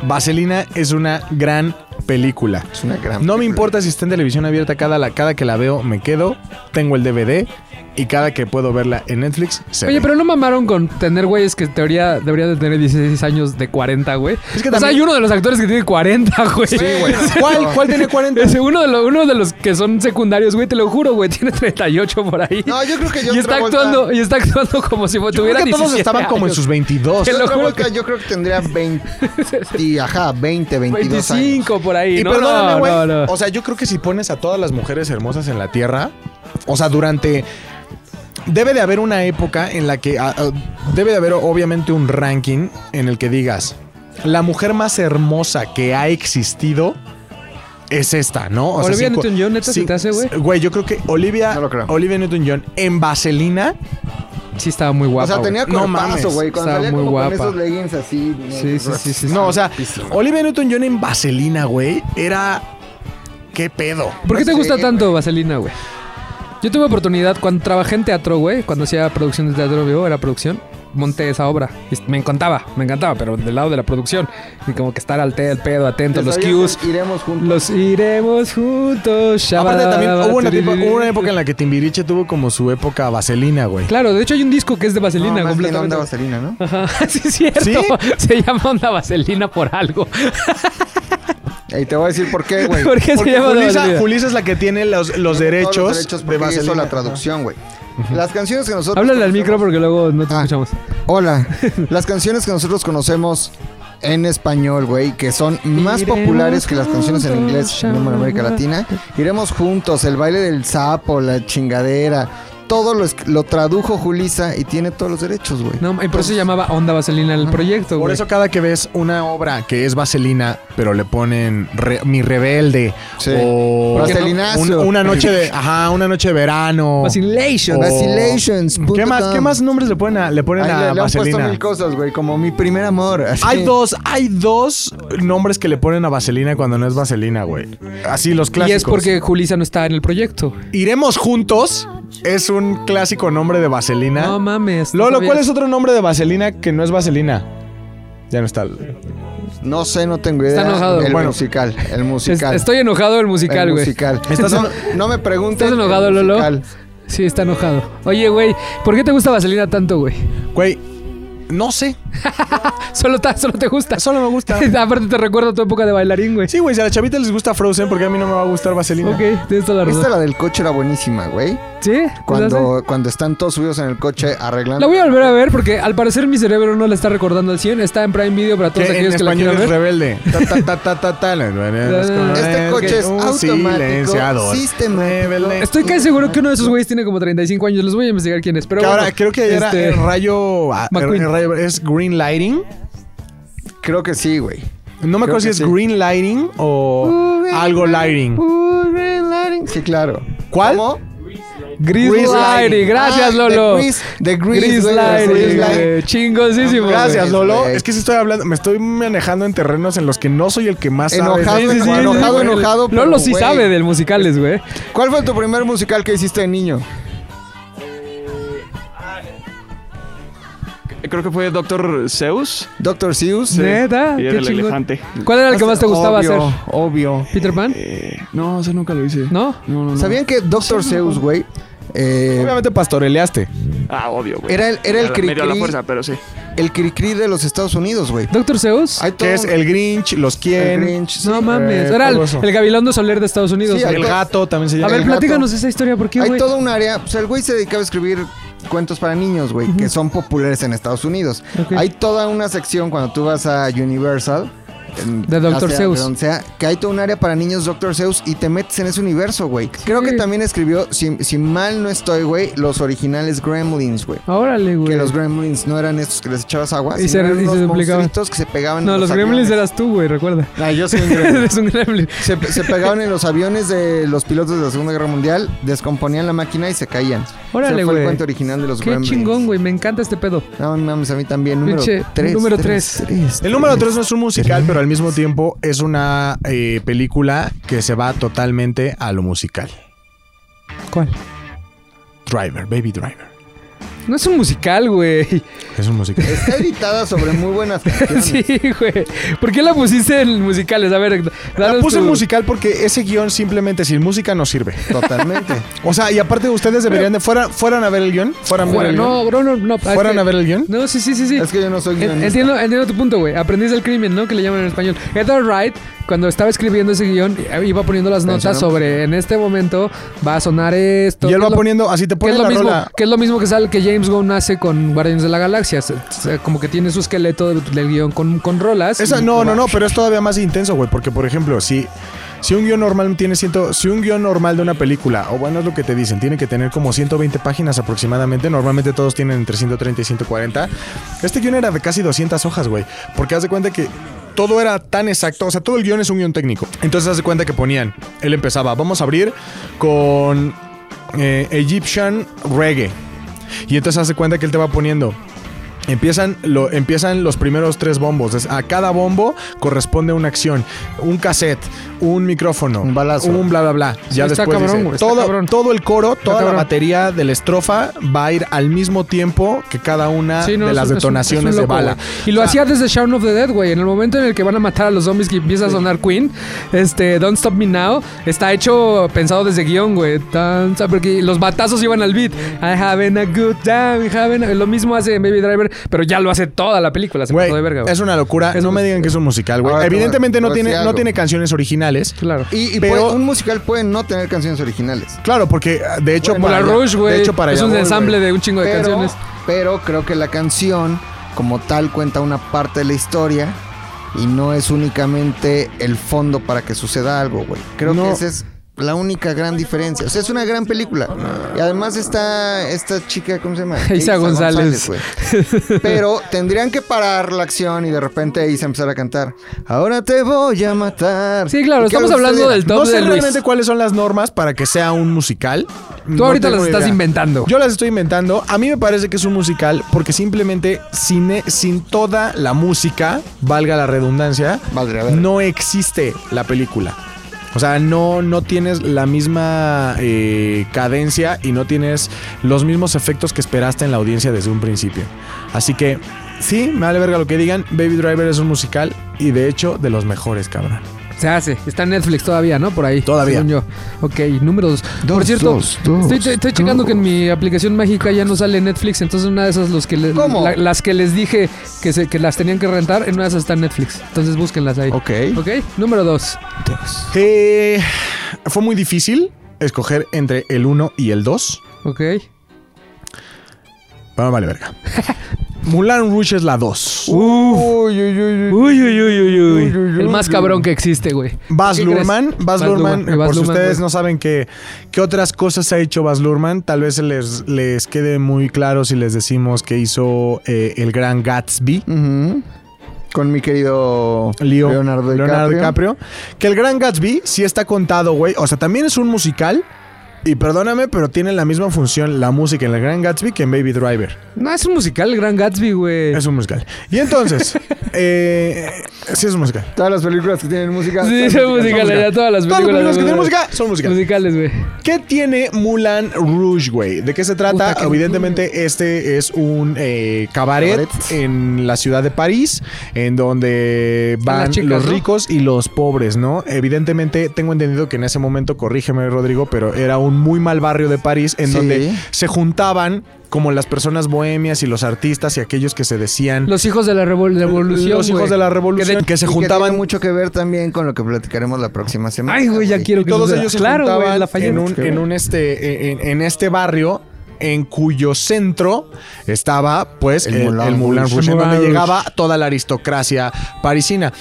Vaselina es una gran película. Es una gran No me importa si está en televisión abierta, cada, la, cada que la veo me quedo, tengo el DVD y cada que puedo verla en Netflix se Oye, ve. pero no mamaron con tener güeyes que en teoría deberían de tener 16 años de 40, güey. Es que o sea, también- hay uno de los actores que tiene 40, güey. Sí, güey. ¿Cuál? ¿Cuál tiene 40? Ese uno de, los, uno de los que son secundarios, güey, te lo juro, güey, tiene 38 por ahí. No, yo creo que John y está Travolta- actuando y está actuando como si Yo creo tuviera que todos 17 estaban como en años. sus 22. Te lo John juro Travolta, que- yo creo que tendría 20, y, ajá, 20, 22 años. 25 por ahí, Y ¿no? perdóname, no, güey. no, no. O sea, yo creo que si pones a todas las mujeres hermosas en la tierra, o sea, durante. Debe de haber una época en la que. ah, ah, debe de haber, obviamente, un ranking en el que digas. La mujer más hermosa que ha existido es esta, ¿no? O Olivia Newton-John, ¿neta se te hace, güey? Güey, yo creo que Olivia, No lo creo. Olivia Newton-John en Vaselina. Sí estaba muy guapa, O sea, tenía No cuerpazo, mames. güey. Cuando Estaba salía muy como guapa. con esos leggings así. Sí, sí, sí, sí, No, o sea. Olivia Newton-John en Vaselina, güey, era. ¿Qué pedo? ¿Por qué te No gusta tanto. Vaselina, güey? Yo tuve oportunidad cuando trabajé en teatro, güey, cuando hacía producción de teatro vivo, era producción, monté esa obra. Y me encantaba, me encantaba, pero del lado de la producción. Y como que estar al, te- al pedo, atento, ¿Te los cues. Iremos juntos. Los iremos juntos. Aparte también hubo una, tipo- tururú. hubo una época en la que Timbiriche tuvo como su época vaselina, güey. Claro, de hecho hay un disco que es de no, Vaselina más bien completamente. onda vaselina, ¿no? Ajá, sí es cierto. ¿Sí? Se llama Onda Vaselina por algo. Y te voy a decir por qué, güey. ¿Por qué se Porque llama Julisa, Vaselina? Julisa es la que tiene los, los Todos derechos, los derechos de porque hizo Vaselina. la traducción, güey. Las canciones que nosotros Háblale al micro porque luego no te Ah. escuchamos. Hola. Las canciones que nosotros conocemos en español, güey, que son más Iremos populares que las canciones en inglés en América Latina. Iremos juntos, el baile del sapo, la chingadera. Todo lo, tradujo Julisa y tiene todos los derechos, güey. No, y por eso se llamaba Onda Vaselina el proyecto, Por güey. eso cada que ves una obra que es vaselina, pero le ponen re- mi rebelde Sí. o Vaselinazo. un- una noche de, ajá, una noche de verano. Vacillation. O- Vacillations. ¿Qué más, ¿Qué más nombres le ponen a, le ponen Ahí a le, le han puesto mil cosas, güey, como mi primer amor. así. Hay dos, hay dos nombres que le ponen a vaselina cuando no es vaselina, güey. Así los Y clásicos. es porque Julisa no está en el proyecto. Iremos juntos es un clásico nombre de vaselina. No mames. Lolo. ¿cuál es otro nombre de vaselina que no es vaselina? Ya no está. No sé, no tengo idea. Está enojado. El Bueno. musical, el Es- musical. estoy enojado del musical, el güey. musical. Estás no, no me preguntes. ¿Estás enojado, el Lolo? musical. Sí, está enojado. Oye, güey, ¿por qué te gusta Vaselina tanto, güey? Güey, no sé. Solo, ta- solo te gusta. Solo me gusta. Aparte te recuerda tu época de bailarín, güey. Sí, güey, si a la chavita les gusta Frozen, porque a mí no me va a gustar vaselina. Ok, tienes toda la Esta razón. la del coche era buenísima, güey. ¿Sí? ¿Te la hace? Cuando, cuando están todos subidos en el coche arreglando. La voy a volver a ver porque al parecer mi cerebro no la está recordando al 100. Está en Prime Video para todos Que en aquellos que la español quieran es ver. rebelde. Ta, ta, ta, ta, ta, ta, la- Este coche es Un automático, sistemático. Rebelde. Estoy casi seguro que uno de esos güeyes tiene como 35 años. Les voy a investigar quién es. Pero Que ahora bueno, creo que era este, el rayo, ah, McQueen. el rayo- es green lighting. Creo que sí, güey. No me Creo acuerdo si es sí. green lighting o algo lighting. Sí, claro. ¿Cuál? ¿Cómo? Gris Gris Lighting. Lighting. Gracias, Ah, Lolo. The Gris, the Gris, Gris güey, Lighting. Lighting. Chingosísimo. Gracias, Lolo. Es que sí estoy hablando, me estoy manejando en terrenos en los que no soy el que más sabe. Enojado, Sí, sí, sí, enojado, enojado, pero, Lolo sí sabe del musicales, güey. ¿Cuál fue tu primer musical que hiciste de niño? Creo que fue Doctor Zeus. Doctor Seuss. Neta, Y era el chingón. elefante. ¿Cuál era el que más te gustaba obvio, hacer? Obvio. ¿Peter Pan? Eh, no, ese nunca lo hice. ¿No? No, no, no. ¿Sabían que Doctor Seuss, güey? eh, Obviamente pastoreleaste. Ah, obvio, güey. Era el- era el a la fuerza, pero sí. el cri-cri de los Estados Unidos, güey. ¿Doctor Zeus? Hay todo Que es el Grinch, los el quién, Grinch, sí. No mames. eh, Era el, todo eso. el Gavilón de Soler de Estados Unidos. Sí, güey. el gato también se a llama. ver, el gato. platícanos esa historia. ¿Por qué, Hay güey? todo un área, pues el güey se dedicaba a escribir cuentos para niños, güey, que son populares en Estados Unidos. Hay toda una sección cuando tú vas a Universal. De Dr. ya sea Seuss. de donde sea, que hay todo un área para niños Dr. Seuss y te metes en ese universo, güey. Creo que también escribió, si, si mal no estoy, güey, los originales Gremlins, güey. Órale, güey. Que los Gremlins no eran estos que les echabas agua, Y sino se- eran y se que se pegaban No, en los los gremlins aviones. eras tú, güey, recuerda. Ah, yo soy un gremlin. Eres un gremlin. Se, se pegaban en los aviones de los pilotos de la Segunda Guerra Mundial, descomponían la máquina y se caían. Órale, fue el güey. cuento original de los Qué Gremlins. chingón, güey. Me encanta este pedo. No mames, a mí también. Número Pinche, 3. número tres. El número 3 no es un musical, pero al mismo tiempo es una eh, película que se va totalmente a lo musical. ¿Cuál? Driver, Baby Driver. No es un musical, güey. Es un musical. Está editada sobre muy buenas canciones. Sí, güey. ¿Por qué la pusiste en musicales? A ver, La puse tu- en musical porque ese guion simplemente sin música no sirve. Totalmente. O sea, y aparte ustedes deberían de... Fueran, fueran a ver el guion. Fueran a ver Fuera, el guion. no, bro, no, no. ¿Fueran que- a ver el guion? No, sí, sí, sí, sí. Es que yo no soy En- guionista. Entiendo, entiendo tu punto, güey. Aprendiz del crimen, ¿no? Que le llaman en español. Edward Wright, cuando estaba escribiendo ese guion, eh, iba poniendo las notas sobre en este momento va a sonar esto. Y él va es lo- poniendo... Así te que pone es lo la mismo, rola. que es lo mismo que sale que James Gunn hace con Guardianes de la Galaxia. Como que tiene su esqueleto del, del guion con, con rolas. Esa, y- no, no, no, pero es todavía más intenso, güey. Porque, por ejemplo, si, si un guion normal tiene ciento, si un guion normal de una película, o bueno, es lo que te dicen, tiene que tener como 120 páginas aproximadamente. Normalmente todos tienen entre 130 y 140. Este guion era de casi 200 hojas, güey. Porque haz de cuenta que todo era tan exacto. O sea, todo el guion es un guion técnico. Entonces haz de cuenta que ponían, él empezaba, vamos a abrir con eh, Egyptian Reggae. Y entonces hace cuenta que él te va poniendo. Empiezan, lo, empiezan los primeros tres bombos. A cada bombo corresponde una acción. Un cassette, un micrófono, Un balazo. un bla bla bla. Ya después cabrón, dice, todo, todo el coro, toda la batería de la estrofa va a ir al mismo tiempo que cada una Sí, no, de es las un- es un- detonaciones es un de bala. Y lo hacía desde Shaun of the Dead, güey. En el momento en el que van a matar a los zombies que empieza a sonar Queen, este, Don't Stop Me Now, está hecho, pensado desde guion, güey. Porque los batazos iban al beat. I having a good time, having a- Lo mismo hace Baby Driver, pero ya lo hace toda la película. Se Güey, pasó de verga, güey. es una locura. Es no un- me digan que es un musical, güey. Ahora te voy a- Evidentemente te no tiene, no tiene canciones originales. Claro. Y, y Pero- puede- un musical puede no tener canciones originales. Claro, porque de hecho para la Rush, güey. De hecho para Es allá un ensamble de un chingo de Pero, canciones. pero creo que la canción, como tal, cuenta una parte de la historia y no es únicamente el fondo para que suceda algo, güey. Creo No. que esa es la única gran diferencia. O sea, es una gran película. Y además está esta chica, ¿cómo se llama? Isa González. Pero tendrían que parar la acción y de repente Isa empezar a cantar. Ahora te voy a matar. Sí, claro, estamos hablando del top No sé de Luis. realmente cuáles son las normas para que sea un musical. Tú ahorita las estás inventando. Yo las estoy inventando. A mí me parece que es un musical porque simplemente sin, e- sin toda la música, valga la redundancia, no existe la película. O sea, no, no tienes la misma eh, cadencia y no tienes los mismos efectos que esperaste en la audiencia desde un principio. Así que, sí, me vale verga lo que digan. Baby Driver es un musical y de hecho de los mejores, cabrón. Se hace. Está en Netflix todavía, ¿no? Por ahí. Todavía. según yo. Ok, número dos. Dos, Por cierto, dos, dos, estoy, checando que en mi aplicación mágica ya no sale Netflix. Entonces, una de esas los que le- ¿Cómo? la- las que les dije que, se, que las tenían que rentar, en una de esas está en Netflix. Entonces, búsquenlas ahí. Ok. Ok, número dos. Eh, fue muy difícil escoger entre el 1 y el 2. Ok. Pero vale verga. Mulan Rouge es la 2. Uy, uy, uy, uy. Uy, uy, uy. El más cabrón que existe, güey. Baz. Luhrmann, Baz Luhrmann, Baz por si Luhrmann, ustedes güey. no saben qué, qué otras cosas ha hecho Baz Luhrmann, tal vez les, les quede muy claro si les decimos que hizo eh, el gran Gatsby. Ujú. Con mi querido Leo- Leonardo DiCaprio. Leonardo DiCaprio. Que el Gran Gatsby sí está contado, güey. O sea, también es un musical. Y perdóname, pero tiene la misma función la música en el Gran Gatsby que en Baby Driver. No, es un musical, el Gran Gatsby, güey. Es un musical. Y entonces, Eh, sí es musical. Todas las películas que tienen música. Sí, son son musicales, musical. ya todas las Todas las películas. películas que tienen música son musicales. Musicales, güey. ¿Qué tiene Moulin Rouge, güey? ¿De qué se trata? Puta, qué- Evidentemente, este es un eh, cabaret, Cabaret. en la ciudad de París, en donde van chicas, los ¿no? ricos y los pobres, ¿no? Evidentemente, tengo entendido que en ese momento, corrígeme, Rodrigo, pero era un muy mal barrio de París en Sí. donde se juntaban como las personas bohemias y los artistas y aquellos que se decían Los hijos de la revol- revolución. Los hijos de la revolución que, Que se Y que juntaban tiene mucho que ver también con lo que platicaremos la próxima semana. Ay, güey, ya quiero y que todos ellos se claro, juntaban la fallé. en un, en un este en, en este barrio en cuyo centro estaba pues El el, Moulin el Moulin Rouge. Rouge, en El donde llegaba toda la aristocracia parisina.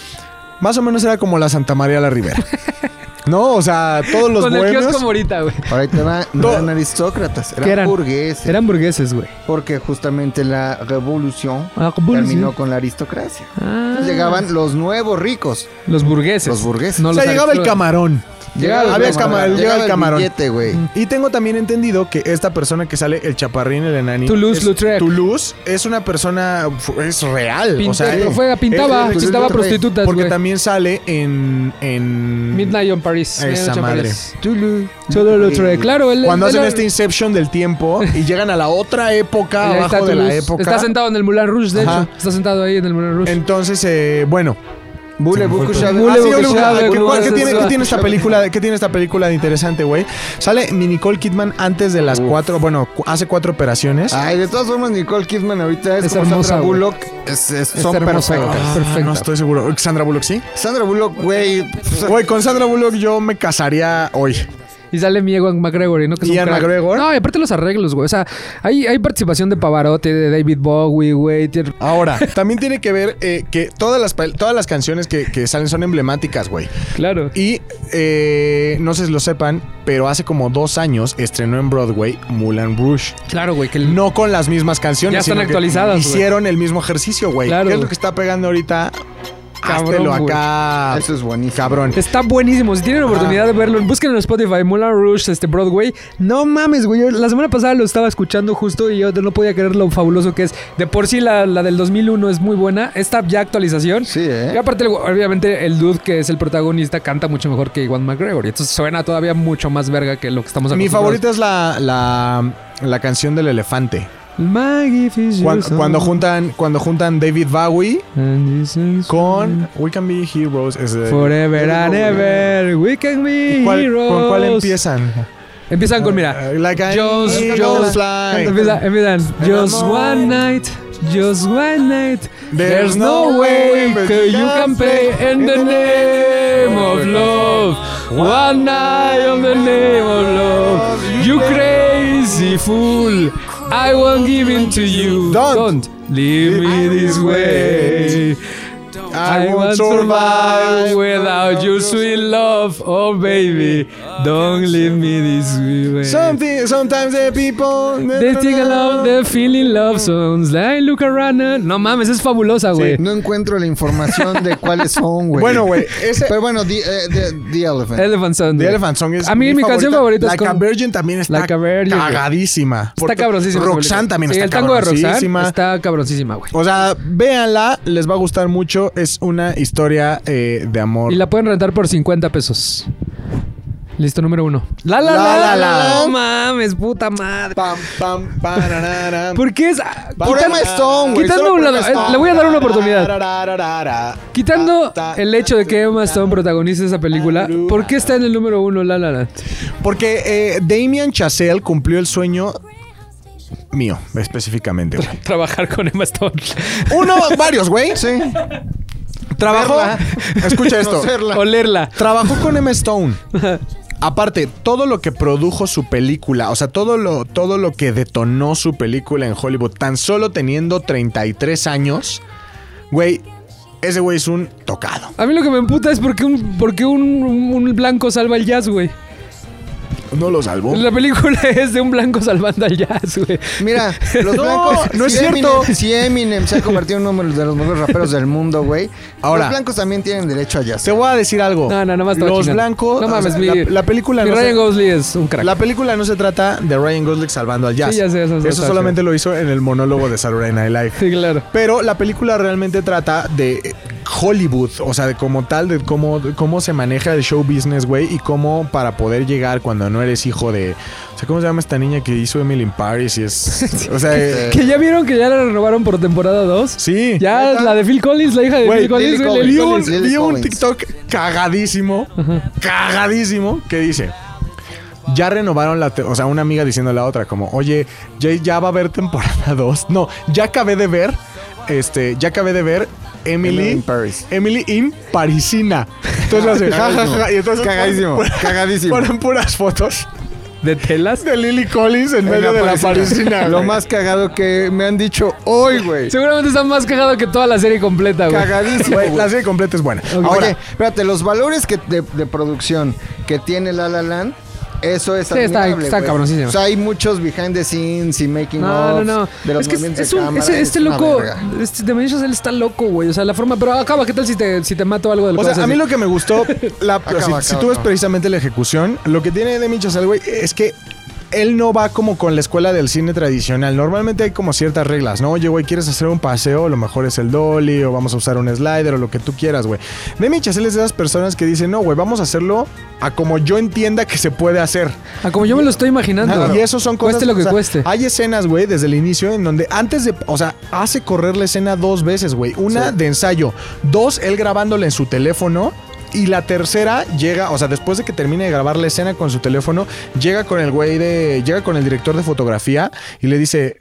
Más o menos era como la Santa María la Ribera. No, o sea, todos los Con el bohemios. kiosco Morita, güey. Te va, no eran aristócratas, eran, ¿Qué eran? burgueses. Eran burgueses, güey. Porque justamente la revolución Ah, revolución. terminó con la aristocracia. Ah. Entonces llegaban los nuevos ricos. Los burgueses. Los burgueses. No o los sea, llegaba el aristócratas. camarón. Había el cama- camarón, el camarón. billete, güey. Y tengo también entendido que esta persona que sale, el chaparrín, el enanito. Toulouse-Lautrec. Toulouse es una persona, es real. O sea, fue, pintaba, es- es- pintaba prostitutas, Porque también sale en. en Midnight on Paris. Esa madre. Lo trae. Claro, él Cuando él- hacen él- este Inception del tiempo y llegan a la otra época, abajo de la Toulouse. época. Está sentado en el Moulin Rouge, de Ajá. hecho. Está sentado ahí en el Moulin Rouge. Entonces, eh, bueno. Bule, buku, shabe. Bule, Ah, sí, buku, Bule, ¿qué- ¿cómo cuál- ¿Qué haces tiene, eso? qué tiene esta película? ¿Qué tiene esta película de interesante, güey? Sale mi Nicole Kidman antes de las cuatro, bueno, hace cuatro operaciones. Ay, de todas formas, Nicole Kidman ahorita es, Es como hermosa, Sandra. Bullock. Es, es- son hermosa, güey. perfectas. Ah, perfecta. No estoy seguro. Sandra Bullock, ¿sí? Sandra Bullock, güey. pues, Güey, con Sandra Bullock yo me casaría hoy. Y sale mi Ewan McGregor, ¿y ¿no? Que es un Ian. McGregor. No, y aparte los arreglos, güey. O sea, hay, hay participación de Pavarotti, de David Bowie, güey. Ahora, también tiene que ver eh, que todas las, todas las canciones que, que salen son emblemáticas, güey. Claro. Y eh, no sé si lo sepan, pero hace como dos años estrenó en Broadway Moulin Rouge. Claro, güey. Que el- No con las mismas canciones. Ya están actualizadas, güey. Hicieron el mismo ejercicio, güey. Claro. ¿Qué es lo que está pegando ahorita? Cabrón, acá. Eso es buenísimo. Cabrón. Está buenísimo. Si tienen oportunidad de verlo, busquen en Spotify, Moulin Rouge, este Broadway. No mames, güey. Yo la semana pasada lo estaba escuchando justo y yo no podía creer lo fabuloso que es. De por sí la, la del 2001 es muy buena. Esta ya actualización. Sí, ¿eh? Y aparte, obviamente, el dude que es el protagonista canta mucho mejor que Iwan McGregor. Y entonces suena todavía mucho más verga que lo que estamos Mi favorita es la, la, la canción del elefante. Cuando, cuando juntan, cuando juntan David Bowie con We Can Be Heroes. es de- Forever and ever, we can be ¿Cuál, heroes. ¿Con cuál empiezan? Empiezan con, mira, Uh, like Just, just, fly. empieza- empiezan, just one night, just one night. There's no way you can pay in the name of love. One night in the name of love. You crazy fool. I won't give in to you. Don't. leave me this way. I won't survive without your sweet love. Oh, baby, don't leave me this way. Something, sometimes the people. They think I love the feeling love songs. Like look around. and- No mames, es fabulosa, güey. No encuentro la información de cuáles son, güey. Bueno, güey, ese. Pero bueno, The, eh, the- The Elephant. Elephant Song. The güey. Elephant Song es A mí mi canción favorita es Like a con- Virgin también está Like a Virgin, cagadísima. Está cabroncísima. Roxanne también Sí, está el tango de Roxanne está cabroncísima, güey. O sea, véanla, les va a gustar mucho. Es una historia eh, de amor. Y la pueden rentar por 50 pesos. Listo, número uno. La la La, la la, la. la. No mames, puta madre. Pam, pam, pararara. ¿Por qué es? Por Emma Stone, güey. Quitando un lado, le voy a dar una oportunidad. Quitando Ta, ta, el hecho de que Emma Stone protagoniza esa película, ¿por qué está en el número uno La La Land? Porque eh, Damien Chazelle cumplió el sueño mío, específicamente. Trabajar con Emma Stone. Uno, varios, güey. Sí. Trabajó. Verla. Escucha esto. Conocerla. Olerla. Trabajó con Emma Stone. Aparte, todo lo que produjo su película, o sea, todo lo, todo lo que detonó su película en Hollywood, tan solo teniendo 33 años, güey, ese güey es un tocado. A mí lo que me emputa es porque un, porque un, un blanco salva el jazz, güey. No lo salvó. La película es de un blanco salvando al jazz, güey. Mira, los No, blancos. no es si cierto. Eminem- si Eminem se ha convertido en uno de los mejores raperos del mundo, güey. Ahora. Los blancos también tienen derecho a jazz. Te voy a decir algo. No, no, nomás Los chingando. blancos. No o mames, sea, mi- la, la película Mi no se- Ryan Gosling es un crack. La película no se trata de Ryan Gosling salvando al jazz. Sí, ya sé, eso eso solamente lo hizo en el monólogo de Saturday Night Live. Sí, claro. Pero la película realmente trata de Hollywood, o sea, de como tal, de cómo, de cómo se maneja el show business, güey, y cómo para poder llegar cuando no eres hijo de... O sea, ¿cómo se llama esta niña que hizo Emily in Paris? Y es... O sea, eh, Que ya vieron que ya la renovaron por temporada 2. sí. Ya ¿Neta? la de Phil Collins, la hija de Phil Collins, Lily Collins. Un, Collins, Lily un Collins. TikTok cagadísimo, cagadísimo, que dice... Ya renovaron la... o sea, una amiga diciendo a la otra como, oye, ya, ya va a haber temporada 2. No, ya acabé de ver, este, ya acabé de ver Emily... Emily in Paris. Emily in Parisina. Entonces hace ja, ja, ja, y entonces Cagadísimo, ponen- cagadísimo. Ponen puras fotos de telas. de Lily Collins en, medio de la Parisina. Lo más cagado que me han dicho hoy, güey. Seguramente está más cagado que toda la serie completa, güey. Cagadísimo. La serie completa es buena. Oye, Ahora, espérate, los valores que de, de producción que tiene La La Land, eso es Sí, está- admirable, está güey. cabroncísimo. O sea, hay muchos behind the scenes y making No, no, no. de los es que es, es de un, ese- este loco, verga. este de Chazelle está loco, güey. O sea, la forma. Pero acaba, ¿qué tal si te, si te mato algo del o sea, a mí lo que me gustó, la- Acaba, si, acaba, si tú ves precisamente la ejecución, lo que tiene Demi Chazelle, güey, es que él no va como con la escuela del cine tradicional. Normalmente hay como ciertas reglas, ¿no? Oye, güey, ¿quieres hacer un paseo? Lo mejor es el dolly o vamos a usar un slider o lo que tú quieras, güey. Demi Chazelle es de esas personas que dicen, no, güey, vamos a hacerlo a como yo entienda que se puede hacer. Ah, como yo me lo estoy imaginando. Y eso son cosas. Cueste lo que o sea, cueste. Hay escenas, güey, desde el inicio en donde antes de. O sea, hace correr la escena dos veces, güey. Una de ensayo. Dos, él grabándole en su teléfono. Y la tercera llega, o sea, después de que termine de grabar la escena con su teléfono, llega con el güey de. Llega con el director de fotografía y le dice.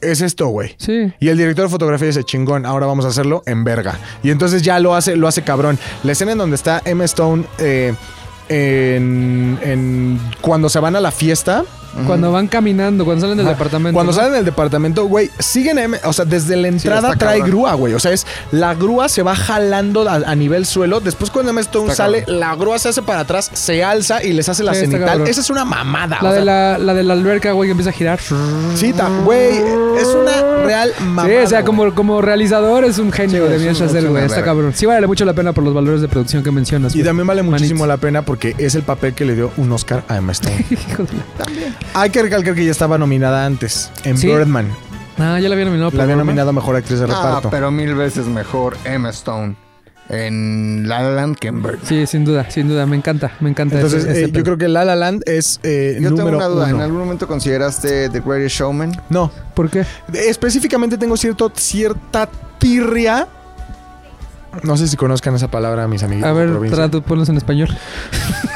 Es esto, güey. Sí. Y el director de fotografía dice, chingón, ahora vamos a hacerlo en verga. Y entonces ya lo hace, lo hace cabrón. La escena en donde está Emma Stone eh, en, en- cuando se van a la fiesta. Cuando van caminando, cuando salen del departamento. Cuando ¿no? salen del departamento, güey, siguen, o sea, desde la entrada trae cabrón. grúa, güey. O sea, es la grúa se va jalando a, a nivel suelo. Después cuando Emma Stone Está sale, cabrón. la grúa se hace para atrás, se alza y les hace la Sí, cenital. Esa es una mamada. La o de sea, la, la de la alberca, güey, que empieza a girar. Sí, güey, es una real mamada. Sí, o sea, güey. como, como realizador es un genio Sí, de un- Chazelle, güey. Está cabrón. Sí vale mucho la pena por los valores de producción que mencionas. Y güey. también vale muchísimo Manito. la pena porque es el papel que le dio un Oscar a Emma Stone. La- Hay que recalcar que ya estaba nominada antes en ¿Sí? Birdman. Ah, ya la había nominado. La había Birdman. nominado a mejor actriz de Ah, reparto. pero mil veces mejor Emma Stone en La La Land que en Bird. Sí, sin duda, sin duda. Me encanta, me encanta. Entonces, ese- ese eh, yo creo que La La Land es eh, Yo tengo número una duda. uno. ¿En algún momento consideraste The Greatest Showman? No, ¿Por qué? específicamente tengo cierto, cierta tirria. No sé si conozcan esa palabra, mis amiguitos. A ver, trato, ponlos en español.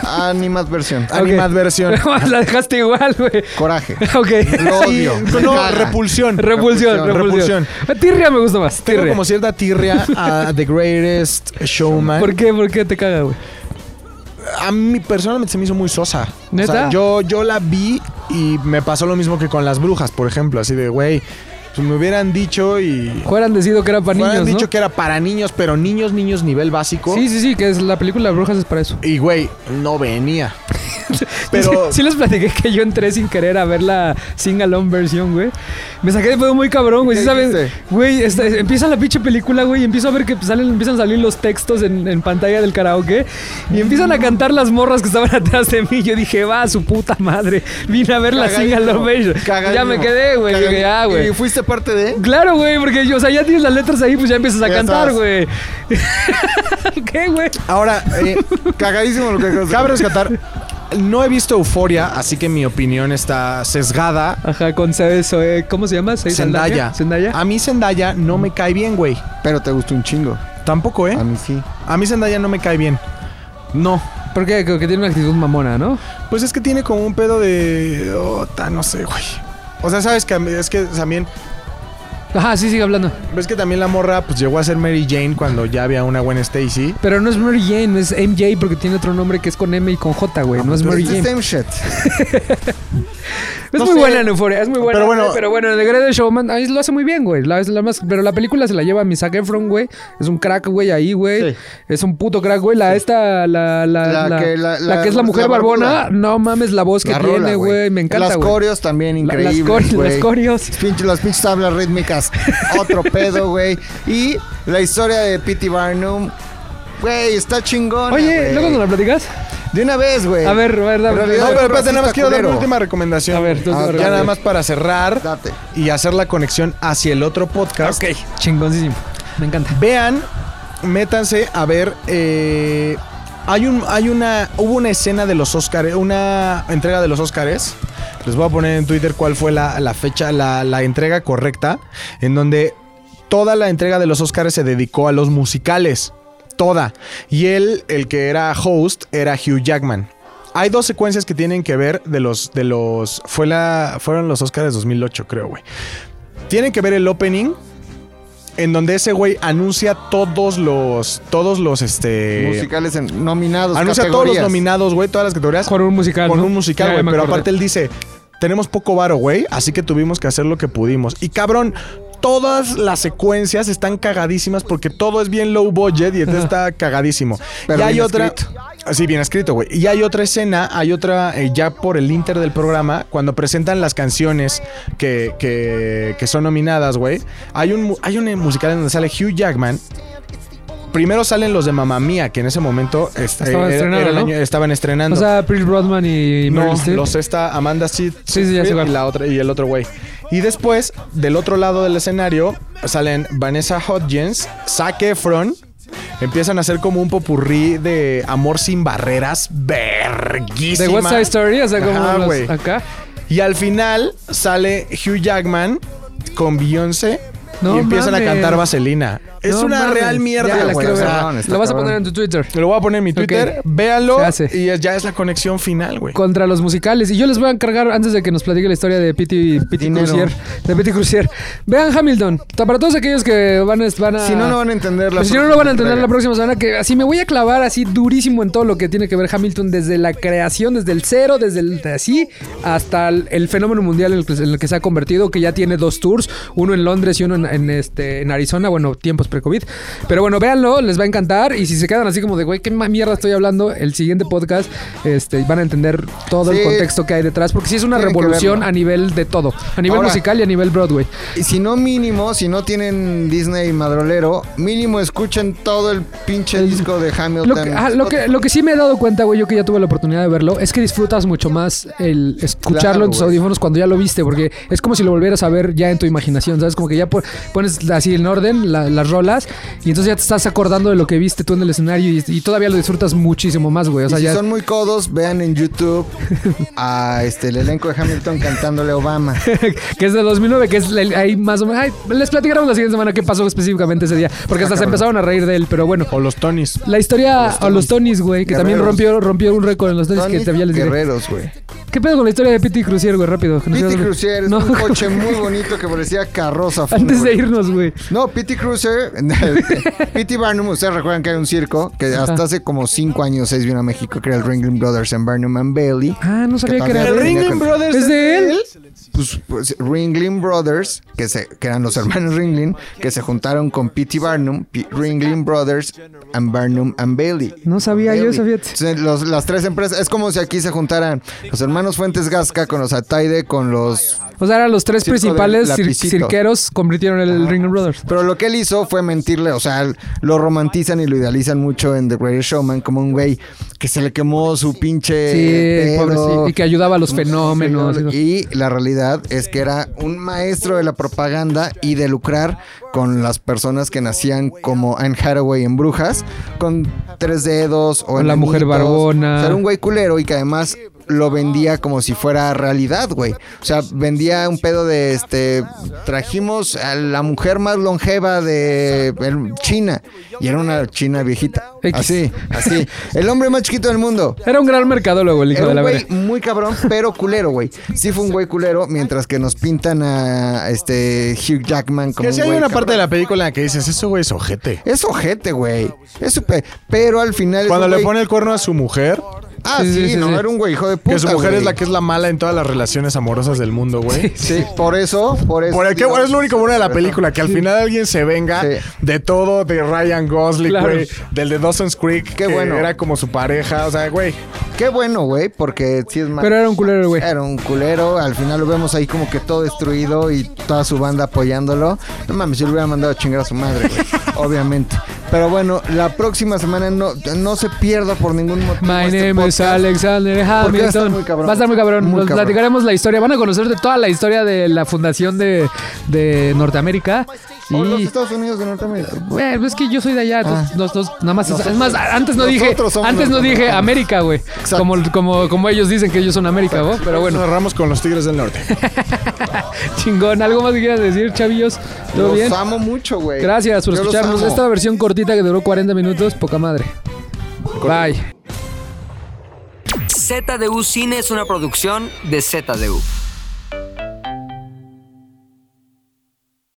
Animadversión. Animadversión. la dejaste igual, güey. Coraje. Ok. Lo Sí, odio. no, caga. repulsión. Repulsión, Repulsión, repulsión. Tirria me gusta más. Tengo Tirria. como cierta tirria a The Greatest Showman. ¿Por qué? ¿Por qué te caga, güey? A mí personalmente se me hizo muy sosa. ¿Neta? O sea, yo, yo la vi y me pasó lo mismo que con las brujas, por ejemplo. Así de, güey, pues me hubieran dicho y... Fueran decidido que era para Me hubieran niños, dicho ¿no? que era para niños, pero niños, niños nivel básico. Sí, sí, sí, que es la película de Brujas es para eso. Y, güey, no venía. pero... Sí, les platiqué que yo entré sin querer a ver la sing-along versión, güey. Me saqué de pedo muy cabrón, güey. ¿Qué ¿Sí dijiste? Güey, esta- empieza la pinche película, güey, y empiezo a ver que salen, empiezan a salir los textos en, en pantalla del karaoke. Y empiezan a cantar las morras que estaban atrás de mí. Yo dije, va, su puta madre. Vine a ver la Cagadísimo. sing-along version. Cagadísimo. Ya me quedé, güey. Ya, ¿Y güey. fuiste parte de? Claro, güey, porque yo, o sea, ya tienes las letras ahí, pues ya empiezas a Ya cantar, güey. ¿Qué, güey? Ahora, eh, Cagadísimo lo que acabas de cabe rescatar... No he visto Euforia, así que mi opinión está sesgada. Ajá, con eso, eh, ¿cómo se llama? ¿Seis Zendaya. Zendaya. A mí Zendaya no me cae bien, güey. Pero te gustó un chingo. Tampoco, ¿eh? A mí sí. A mí Zendaya no me cae bien. No. ¿Por qué? Creo que tiene una actitud mamona, ¿no? Pues es que tiene como un pedo de... oh, ta, no sé, güey. O sea, sabes que es que también... Ajá, sí, sigue hablando. Ves que también la morra pues llegó a ser Mary Jane cuando ya había una buena Stacy. Pero no es Mary Jane, es MJ porque tiene otro nombre que es con M y con J, güey. No es Mary It's the Jane. same shit. Es No muy sé. buena en Euphoria, es muy buena. Pero bueno- pero bueno, The Greatest Showman ahí lo hace muy bien, güey. La- la más- pero la película se la lleva mi Zac Efron, güey. Es un crack, güey, ahí, güey. Sí. Es un puto crack, güey. La esta, la, la, La que- la- es la mujer barbona. No mames la voz que rola, tiene, güey. Me encanta, Las güey. coreos también increíbles, las cori- güey. las corios. Las pinches tablas rítmicas. Otro pedo, güey. Y la historia de P.T. Barnum. Güey, está chingona, Oye, luego nos la platicas. De una vez, güey. A ver, a ver, dame- En realidad, No, pero espérate, nada más quiero dar una culero. última recomendación. A ver, tú- Ah, tú- Ya nada más para cerrar Date. y hacer la conexión hacia el otro podcast. Ok, chingoncísimo. Me encanta. Vean, métanse a ver. eh, hay un, hay una, hubo una escena de los Oscars, una entrega de los Oscars. Les voy a poner en Twitter cuál fue la, la fecha, la, la entrega correcta, en donde toda la entrega de los Oscars se dedicó a los musicales. Toda. Y él, el que era host, era Hugh Jackman. Hay dos secuencias que tienen que ver de los, de los, fue la, fueron los Oscars 2008, creo, güey. Tienen que ver el opening, en donde ese güey anuncia todos los, todos los, este... Musicales en- nominados. Anuncia todos los nominados, güey, todas las categorías. Con un musical. Con ¿no? un musical, güey. Pero acordé. aparte él dice, tenemos poco varo, güey, así que tuvimos que hacer lo que pudimos. Y cabrón, todas las secuencias están cagadísimas porque todo es bien low budget y entonces está cagadísimo. Pero y hay otra... escrito. Sí, bien escrito, güey. Y hay otra escena, hay otra, eh, ya por el inter del programa, cuando presentan las canciones que, que, que son nominadas, güey. Hay un, hay un eh, musical en donde sale Hugh Jackman. Primero salen los de Mamma Mía, que en ese momento este, Estaban era- estrenando, era el ¿no? año- estaban estrenando. O sea, Prince Broadman y No, Meryl los está Amanda Sid Sí, sí, y la otra y el otro güey. Y después, del otro lado del escenario, salen Vanessa Hudgens, Zac Efron. Empiezan a hacer como un popurrí de amor sin barreras, verguísima. De West Side Story, o sea, como Ajá, los- acá. Y al final sale Hugh Jackman con Beyoncé No y empiezan mames. a cantar Vaselina. Es No una mames. real mierda, Ya la güey. quiero o ver. sea, cabrón, está Lo vas a cabrón. poner en tu Twitter. lo voy a poner en mi Twitter, Ok. véanlo Se hace. y es- ya es la conexión final, güey. Contra los musicales. Y yo les voy a encargar, antes de que nos platique la historia de Pity, Pity Dinero. Crucier. De Pity Crucier. Vean Hamilton. Para todos aquellos que van a. Van a Si no, no van a entender la Pues si no, no lo van a entender la próxima semana. Que así me voy a clavar así durísimo en todo lo que tiene que ver Hamilton. Desde la creación, desde el cero, desde el de así, hasta el, el fenómeno mundial en el, que, en el que se ha convertido. Que ya tiene dos tours: uno en Londres y uno en, en, este, en Arizona. Bueno, tiempos pre-COVID. Pero bueno, véanlo, les va a encantar. Y si se quedan así como de, güey, ¿qué mierda estoy hablando? El siguiente podcast este, van a entender todo el contexto que hay detrás. Porque sí es una Tienen revolución a nivel de todo: a nivel Ahora- musical y a nivel Broadway. Y si no mínimo, si no tienen Disney madrolero, mínimo escuchen todo el pinche disco de Hamilton. Lo que, ah, lo, que, lo que sí me he dado cuenta, güey, yo que ya tuve la oportunidad de verlo, es que disfrutas mucho más el escucharlo Claro, en tus audífonos cuando ya lo viste, porque es como si lo volvieras a ver ya en tu imaginación, ¿sabes? Como que ya po- pones así en orden la- las rolas y entonces ya te estás acordando de lo que viste tú en el escenario y, y todavía lo disfrutas muchísimo más, güey. O Y sea, si ya... son muy codos, vean en YouTube a este el elenco de Hamilton cantándole a Obama. que es de 2009, que es el- ahí más o menos... Ay, les platicaremos la siguiente semana qué pasó específicamente ese día, porque hasta se empezaron a reír de él, pero bueno. O los Tonys. La historia, o los Tonys, güey, que también rompió, rompió un récord en los Tonys que te había les diré. Guerreros, güey. ¿Qué pedo con la historia de Pity Crucier, güey? Rápido. Pity Cruiser es No, un coche muy bonito que parecía carroza. Antes de irnos, güey. No, Pity Cruiser, Pity Barnum, ustedes recuerdan que hay un circo que hasta hace como 5 años, 6 vino a México, que era el Ringling Brothers en Barnum and Bailey. Ah, no sabía que era él. tenía con- ¿Es de él? Pues, pues, Ringling Brothers, que, se, que eran los hermanos Ringling, que se juntaron con P.T. Barnum, P- Ringling Brothers and Barnum and Bailey. No sabía yo, Bailey. sabía. Entonces, los- las tres empresas, es como si aquí se juntaran los hermanos Fuentes Gasca con los Ataide, con los... O sea, eran los tres principales cir- Lapicito. cirqueros convirtieron el Ring Brothers. Pero lo que él hizo fue mentirle, o sea, lo romantizan y lo idealizan mucho en The Greatest Showman como un güey que se le quemó su pinche Sí. Y que ayudaba a los fenómenos. Y la realidad es que era un maestro de la propaganda y de lucrar con las personas que nacían como Anne Hathaway en Brujas, con tres dedos o Con la mujer barbona. O sea, era un güey culero y que además lo vendía como si fuera realidad, güey. O sea, vendía un pedo de este. Trajimos a la mujer más longeva de China. Y era una china viejita. X. Así, así. El hombre más chiquito del mundo. Era un gran mercadólogo el hijo Era de la güey muy cabrón, pero culero, güey. Sí fue un güey culero, mientras que nos pintan a este Hugh Jackman como Que un si hay güey una parte de la película en la que dices, eso güey es ojete. Es ojete, güey. Es súper... Pero al final... Cuando le güey- pone el cuerno a su mujer, Ah, Sí, sí, sí, sí, no, sí. era un güey hijo de puta. Que su mujer güey. es la que es la mala en todas las relaciones amorosas del mundo, güey. Sí, por eso, por eso. Por el que bueno, es lo único bueno de la película, que al final alguien se venga Sí. de todo, de Ryan Gosling, Claro. güey, del de Dawson's Creek, Qué que bueno. era como su pareja, o sea, güey. Qué bueno, güey, porque sí es más. Pero era un culero, güey. Era un culero. Al final lo vemos ahí como que todo destruido y toda su banda apoyándolo. No mames, yo le hubiera mandado a chingar a su madre, güey. obviamente. Pero bueno, la próxima semana no, no se pierda por ningún motivo. My este name is. Alexander va a estar Hamilton. muy cabrón. Va a estar muy cabrón. Muy Nos cabrón. platicaremos la historia. Van a conocer de toda la historia de la fundación de, de Norteamérica. O los Estados Unidos de Norteamérica. bueno, es que yo soy de allá. Ah. nos- nos- nada más. es- Nosotros- es más, antes no dije. Antes no dije. América, güey. Exacto. Como, como, como ellos dicen que ellos son América, güey. Pero bueno, cerramos con los Tigres del Norte. chingón. ¿Algo más que quieras decir, chavillos? ¿Todo Los bien? amo mucho, güey. Gracias por Yo los escucharnos. Esta versión cortita que duró 40 minutos, poca madre. Bye. ZDU Cine es una producción de ZDU.